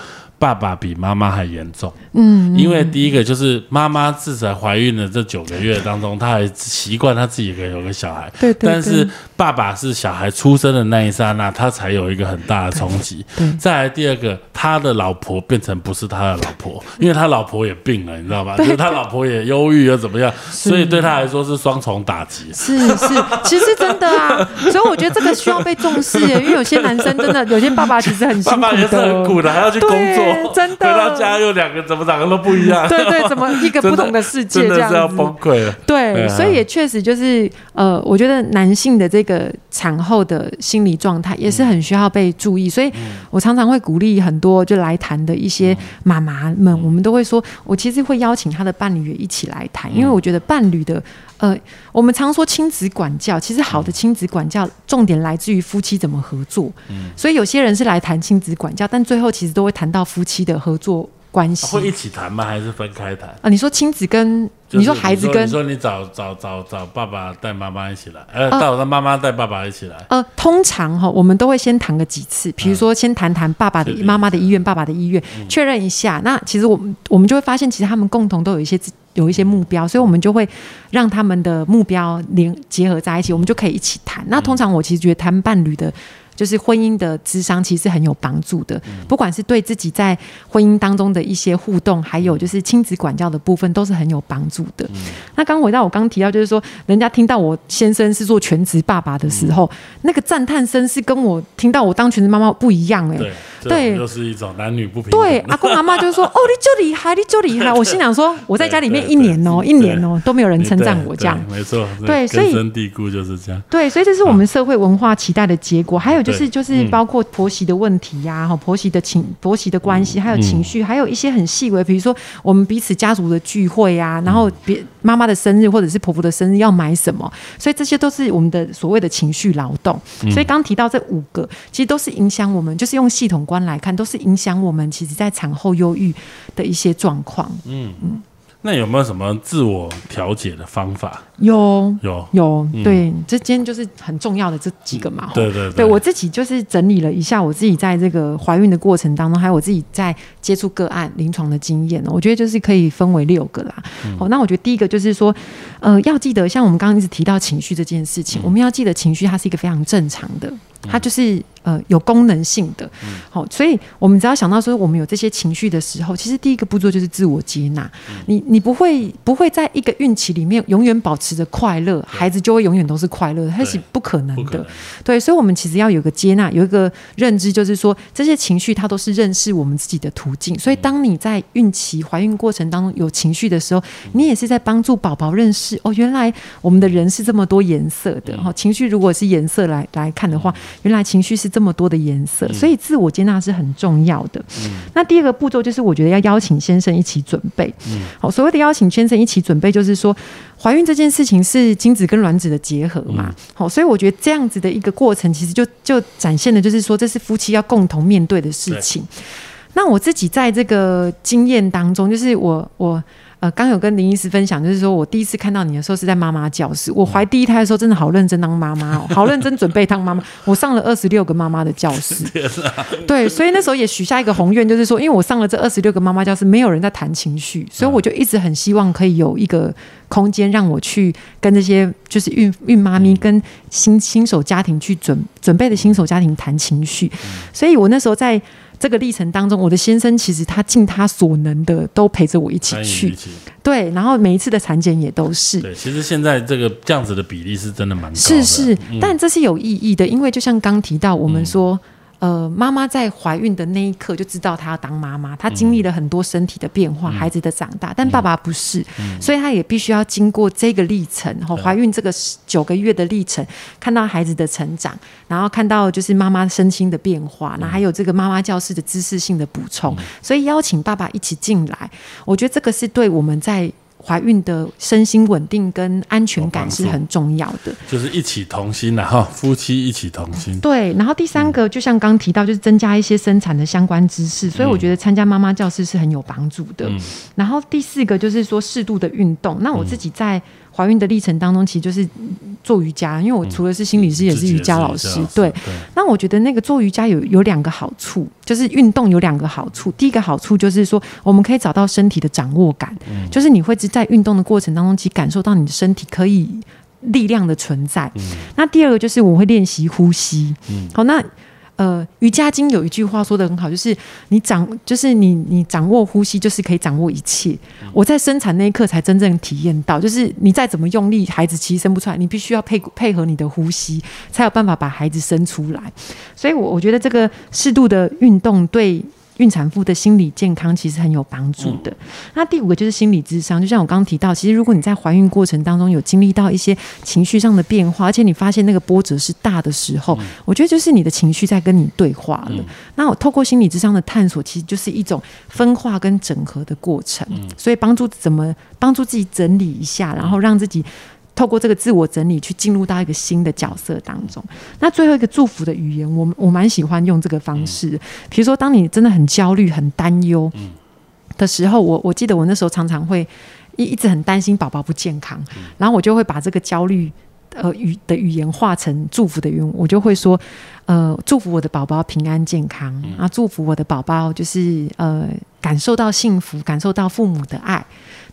爸爸比妈妈还严重。嗯，因为第一个就是妈妈至少怀孕的这九个月当中，她还习惯她自己有个小孩。对对。但是爸爸是小孩出生的那一刹那，他才有一个很大的冲击。对。再来第二个，他的老婆变成不是他的老婆，因为他老婆也病了，你知道吧？就是他老婆也忧郁又怎么样？所以对他来说是双重打击。是是，其实真的啊。所以我觉得这个需要被重视，因为有些男生真的，有些爸爸其实很辛苦的，很苦的，还要去工作，真的。回到家又两个怎么长得都不一样。对对，怎么一个不同的世界这样子？要崩溃了。对，所以也确实就是呃，我觉得男性的这个产后的心理状态也是很需要被注意。所以我常常会鼓励很多就来谈的一些妈妈们，我们都会说，我其实会邀请他的伴侣也一起来谈，因为我觉得伴侣的。呃，我们常说亲子管教，其实好的亲子管教重点来自于夫妻怎么合作。嗯，所以有些人是来谈亲子管教，但最后其实都会谈到夫妻的合作关系。会一起谈吗？还是分开谈？啊，你说亲子跟你说孩子跟你说你找找找找爸爸带妈妈一起来，呃，到他妈妈带爸爸一起来。呃，通常哈，我们都会先谈个几次，比如说先谈谈爸爸的妈妈的医院，爸爸的医院，确认一下。那其实我们我们就会发现，其实他们共同都有一些。有一些目标，所以我们就会让他们的目标连结合在一起，我们就可以一起谈。那通常我其实觉得谈伴侣的。就是婚姻的智商其实很有帮助的，不管是对自己在婚姻当中的一些互动，还有就是亲子管教的部分，都是很有帮助的。那刚回到我刚提到，就是说，人家听到我先生是做全职爸爸的时候，那个赞叹声是跟我听到我当全职妈妈不一样哎。对，就是一种男女不平。对，阿公阿妈就是说，哦，你就厉害，你就厉害。我心想说，我在家里面一年哦，一年哦，都没有人称赞我这样。没错，对，所以根深蒂固就是这样。对，所以这是我们社会文化期待的结果。还有。就是就是包括婆媳的问题呀，哈，婆媳的情婆媳的关系，还有情绪，还有一些很细微，比如说我们彼此家族的聚会啊，然后别妈妈的生日或者是婆婆的生日要买什么，所以这些都是我们的所谓的情绪劳动。所以刚提到这五个，其实都是影响我们，就是用系统观来看，都是影响我们，其实在产后忧郁的一些状况。嗯嗯。那有没有什么自我调节的方法？有有有，对，这今天就是很重要的这几个嘛。对对对，我自己就是整理了一下我自己在这个怀孕的过程当中，还有我自己在接触个案临床的经验呢。我觉得就是可以分为六个啦。好，那我觉得第一个就是说，呃，要记得，像我们刚刚一直提到情绪这件事情，我们要记得情绪它是一个非常正常的，它就是。呃，有功能性的，好，所以我们只要想到说，我们有这些情绪的时候，其实第一个步骤就是自我接纳。你你不会不会在一个孕期里面永远保持着快乐，孩子就会永远都是快乐，它是不可能的。对，所以，我们其实要有个接纳，有一个认知，就是说，这些情绪它都是认识我们自己的途径。所以，当你在孕期怀孕过程当中有情绪的时候，你也是在帮助宝宝认识哦，原来我们的人是这么多颜色的。哈，情绪如果是颜色来来看的话，原来情绪是。这么多的颜色，所以自我接纳是很重要的。那第二个步骤就是，我觉得要邀请先生一起准备。好，所谓的邀请先生一起准备，就是说，怀孕这件事情是精子跟卵子的结合嘛。好，所以我觉得这样子的一个过程，其实就就展现的就是说，这是夫妻要共同面对的事情。那我自己在这个经验当中，就是我我。呃，刚有跟林医师分享，就是说我第一次看到你的时候是在妈妈教室。我怀第一胎的时候，真的好认真当妈妈哦，好认真准备当妈妈。我上了二十六个妈妈的教室，对，所以那时候也许下一个宏愿，就是说，因为我上了这二十六个妈妈教室，没有人在谈情绪，所以我就一直很希望可以有一个空间，让我去跟这些就是孕孕妈咪跟新新手家庭去准准备的新手家庭谈情绪。所以我那时候在。这个历程当中，我的先生其实他尽他所能的都陪着我一起去，对，然后每一次的产检也都是。对，其实现在这个这样子的比例是真的蛮高的，是是，但这是有意义的，因为就像刚提到，我们说。呃，妈妈在怀孕的那一刻就知道她要当妈妈，她经历了很多身体的变化，孩子的长大，但爸爸不是，所以他也必须要经过这个历程，怀孕这个九个月的历程，看到孩子的成长，然后看到就是妈妈身心的变化，那还有这个妈妈教室的知识性的补充，所以邀请爸爸一起进来，我觉得这个是对我们在。怀孕的身心稳定跟安全感是很重要的，就是一起同心然哈，夫妻一起同心。对，然后第三个就像刚提到，就是增加一些生产的相关知识，所以我觉得参加妈妈教室是很有帮助的。然后第四个就是说适度的运动，那我自己在。怀孕的历程当中，其实就是做瑜伽，因为我除了是心理师，也是瑜伽老师。对，对，那我觉得那个做瑜伽有有两个好处，就是运动有两个好处。第一个好处就是说，我们可以找到身体的掌握感，就是你会在运动的过程当中，其实感受到你的身体可以力量的存在。那第二个就是我会练习呼吸。好，那。呃，瑜伽经有一句话说的很好，就是你掌，就是你你掌握呼吸，就是可以掌握一切。我在生产那一刻才真正体验到，就是你再怎么用力，孩子其实生不出来，你必须要配配合你的呼吸，才有办法把孩子生出来。所以，我我觉得这个适度的运动对。孕产妇的心理健康其实很有帮助的。那第五个就是心理智商，就像我刚刚提到，其实如果你在怀孕过程当中有经历到一些情绪上的变化，而且你发现那个波折是大的时候，我觉得就是你的情绪在跟你对话了。那我透过心理智商的探索，其实就是一种分化跟整合的过程，所以帮助怎么帮助自己整理一下，然后让自己。透过这个自我整理，去进入到一个新的角色当中。那最后一个祝福的语言，我我蛮喜欢用这个方式。比如说，当你真的很焦虑、很担忧的时候，我我记得我那时候常常会一一直很担心宝宝不健康，然后我就会把这个焦虑呃语的语言化成祝福的语言，我就会说呃祝福我的宝宝平安健康啊，祝福我的宝宝就是呃感受到幸福，感受到父母的爱。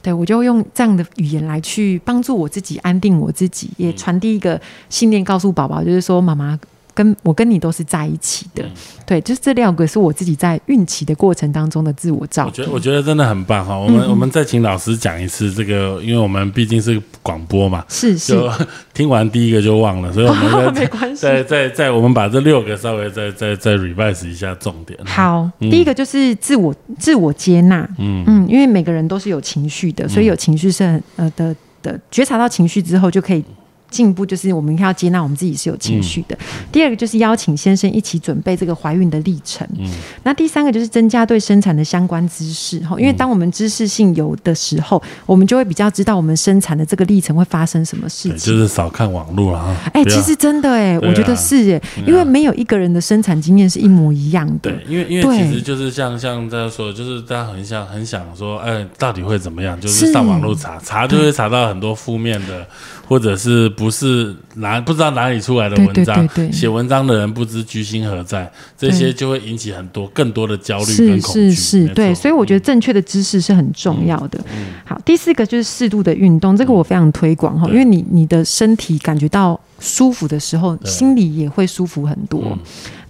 对，我就用这样的语言来去帮助我自己，安定我自己，也传递一个信念，告诉宝宝，就是说，妈妈。跟我跟你都是在一起的，对，就是这两个是我自己在孕期的过程当中的自我照顾。我觉得我觉得真的很棒哈，我们我们再请老师讲一次这个，因为我们毕竟是广播嘛，是是，听完第一个就忘了，所以我们 没关系，再再再我们把这六个稍微再再再 revise 一下重点。好，第一个就是自我自我接纳，嗯。嗯，因为每个人都是有情绪的，所以有情绪是很呃的的觉察到情绪之后就可以。进步就是我们要接纳我们自己是有情绪的。第二个就是邀请先生一起准备这个怀孕的历程。嗯，那第三个就是增加对生产的相关知识哈，因为当我们知识性有的时候，我们就会比较知道我们生产的这个历程会发生什么事情。就是少看网络啊。哎，其实真的哎，我觉得是哎，因为没有一个人的生产经验是一模一样的。对，因为因为其实就是像像大家说，就是大家很想很想说，哎，到底会怎么样？就是上网络查查，就会查到很多负面的。或者是不是哪不知道哪里出来的文章，写文章的人不知居心何在，这些就会引起很多更多的焦虑跟恐惧。是是是，对，所以我觉得正确的知识是很重要的。好，第四个就是适度的运动，这个我非常推广哈，因为你你的身体感觉到舒服的时候，心里也会舒服很多。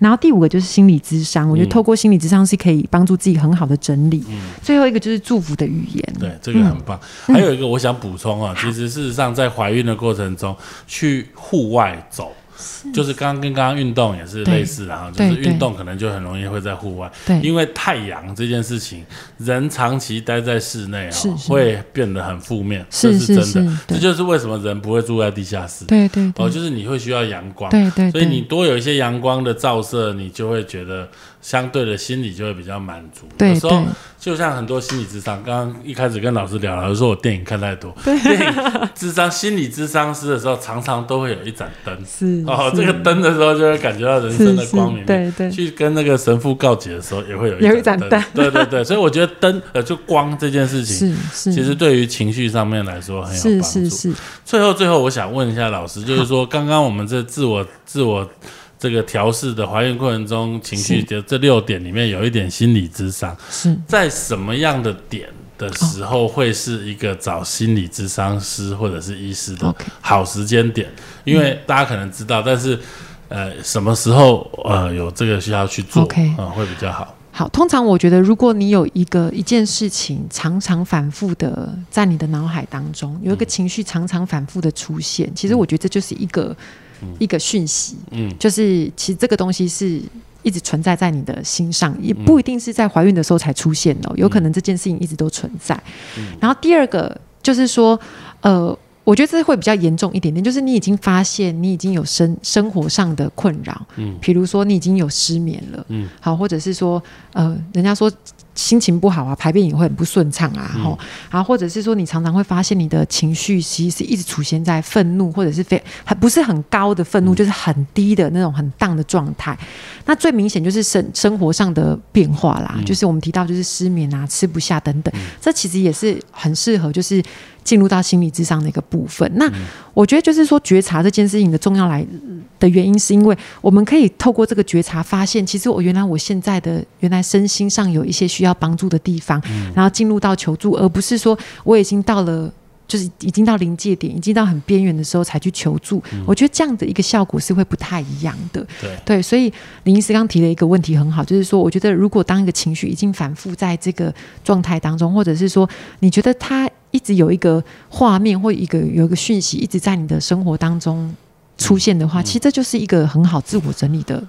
然后第五个就是心理智商，我觉得透过心理智商是可以帮助自己很好的整理。最后一个就是祝福的语言，对，这个很棒。还有一个我想补充啊，其实事实上在怀孕的过程中去户外走。就是刚刚跟刚刚运动也是类似，然后就是运动可能就很容易会在户外，因为太阳这件事情，人长期待在室内啊，会变得很负面，这是真的。这就是为什么人不会住在地下室。对对哦，就是你会需要阳光，对对，所以你多有一些阳光的照射，你就会觉得。相对的心理就会比较满足。有时候就像很多心理智商，刚刚一开始跟老师聊，老师说我电影看太多。电影智商、心理智商师的时候，常常都会有一盏灯。是哦，这个灯的时候就会感觉到人生的光明。对对。去跟那个神父告解的时候，也会有有一盏灯。对对对，所以我觉得灯呃，就光这件事情，是是，其实对于情绪上面来说很有帮助。是是是。最后最后，我想问一下老师，就是说刚刚我们这自我自我。这个调试的怀孕过程中情绪的这六点里面有一点心理智商，是在什么样的点的时候会是一个找心理智商师或者是医师的好时间点？因为大家可能知道，但是呃，什么时候呃有这个需要去做啊会比较好？好，通常我觉得，如果你有一个一件事情常常反复的在你的脑海当中，有一个情绪常常反复的出现，其实我觉得这就是一个。一个讯息，嗯，就是其实这个东西是一直存在在你的心上，也不一定是在怀孕的时候才出现哦，有可能这件事情一直都存在。然后第二个就是说，呃，我觉得这会比较严重一点点，就是你已经发现你已经有生生活上的困扰，嗯，比如说你已经有失眠了，嗯，好，或者是说，呃，人家说。心情不好啊，排便也会很不顺畅啊，吼，然后或者是说你常常会发现你的情绪其实是一直出现在愤怒，或者是非还不是很高的愤怒，就是很低的那种很荡的状态。那最明显就是生生活上的变化啦，就是我们提到就是失眠啊，吃不下等等，这其实也是很适合就是进入到心理智商的一个部分。那我觉得就是说，觉察这件事情的重要来的原因，是因为我们可以透过这个觉察，发现其实我原来我现在的原来身心上有一些需要帮助的地方，然后进入到求助，而不是说我已经到了。就是已经到临界点，已经到很边缘的时候才去求助，我觉得这样的一个效果是会不太一样的。对对，所以林医师刚提了一个问题很好，就是说，我觉得如果当一个情绪已经反复在这个状态当中，或者是说你觉得他一直有一个画面或一个有一个讯息一直在你的生活当中出现的话，其实这就是一个很好自我整理的。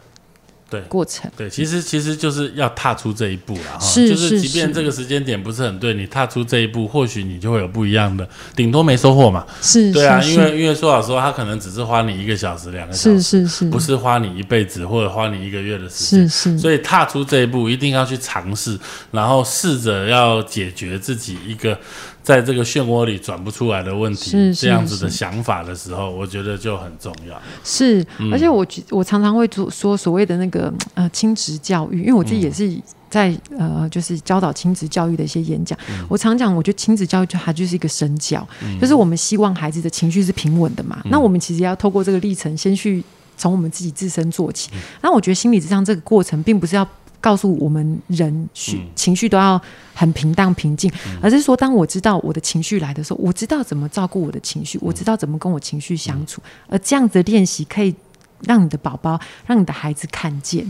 对过程，对，其实其实就是要踏出这一步了哈，是就是即便这个时间点不是很对，你踏出这一步，或许你就会有不一样的，顶多没收获嘛。是，对啊，因为因为说老实话，他可能只是花你一个小时、两个小是时，是是，不是花你一辈子或者花你一个月的时间。是是，所以踏出这一步，一定要去尝试，然后试着要解决自己一个在这个漩涡里转不出来的问题，是是这样子的想法的时候，我觉得就很重要。是，嗯。而且我觉我常常会做说所谓的那个呃亲职教育，因为我自己也嗯是在、呃就是教导亲职教育的一些演讲，嗯。我常讲，我觉得亲子教育就它就是一个身教，就是我们希望孩子的情绪是平稳的嘛，嗯。那我们其实要透过这个历程，先去从我们自己自身做起。嗯。那我觉得心理智商这个过程，并不是要告诉我们人情绪都要很平淡平静，而是说，当我知道我的情绪来的时候，我知道怎么照顾我的情绪，我知道怎么跟我情绪相处，而这样子的练习可以让你的宝宝、让你的孩子看见。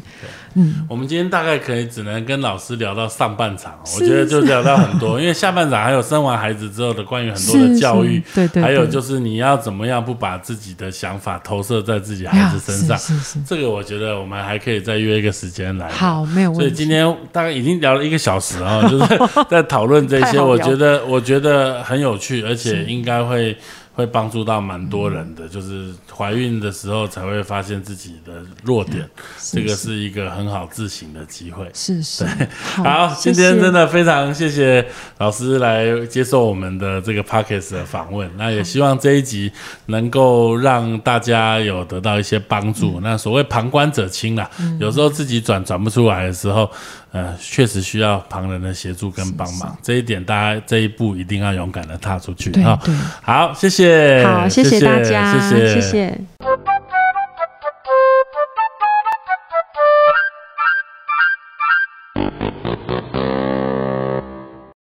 嗯，我们今天大概可以只能跟老师聊到上半场，我觉得就聊到很多，因为下半场还有生完孩子之后的关于很多的教育，是对对，还有就是你要怎么样不把自己的想法投射在自己孩子身上，是是是，这个我觉得我们还可以再约一个时间来。好，没有问题。所以。今天大概已经聊了一个小时啊，就是 在讨论这些，我觉得我觉得很有趣，而且应该会会帮助到蛮多人的。就是怀孕的时候才会发现自己的弱点，这个是一个很好自省的机会。是是，好，今天真的非常谢谢老师来接受我们的这个 podcast 的访问。那也希望这一集能够让大家有得到一些帮助。那所谓旁观者清啦，有时候自己转转不出来的时候，呃，确实需要旁人的协助跟帮忙。这一点，大家这一步一定要勇敢的踏出去对啊！好，谢谢，好，谢谢大家，谢谢谢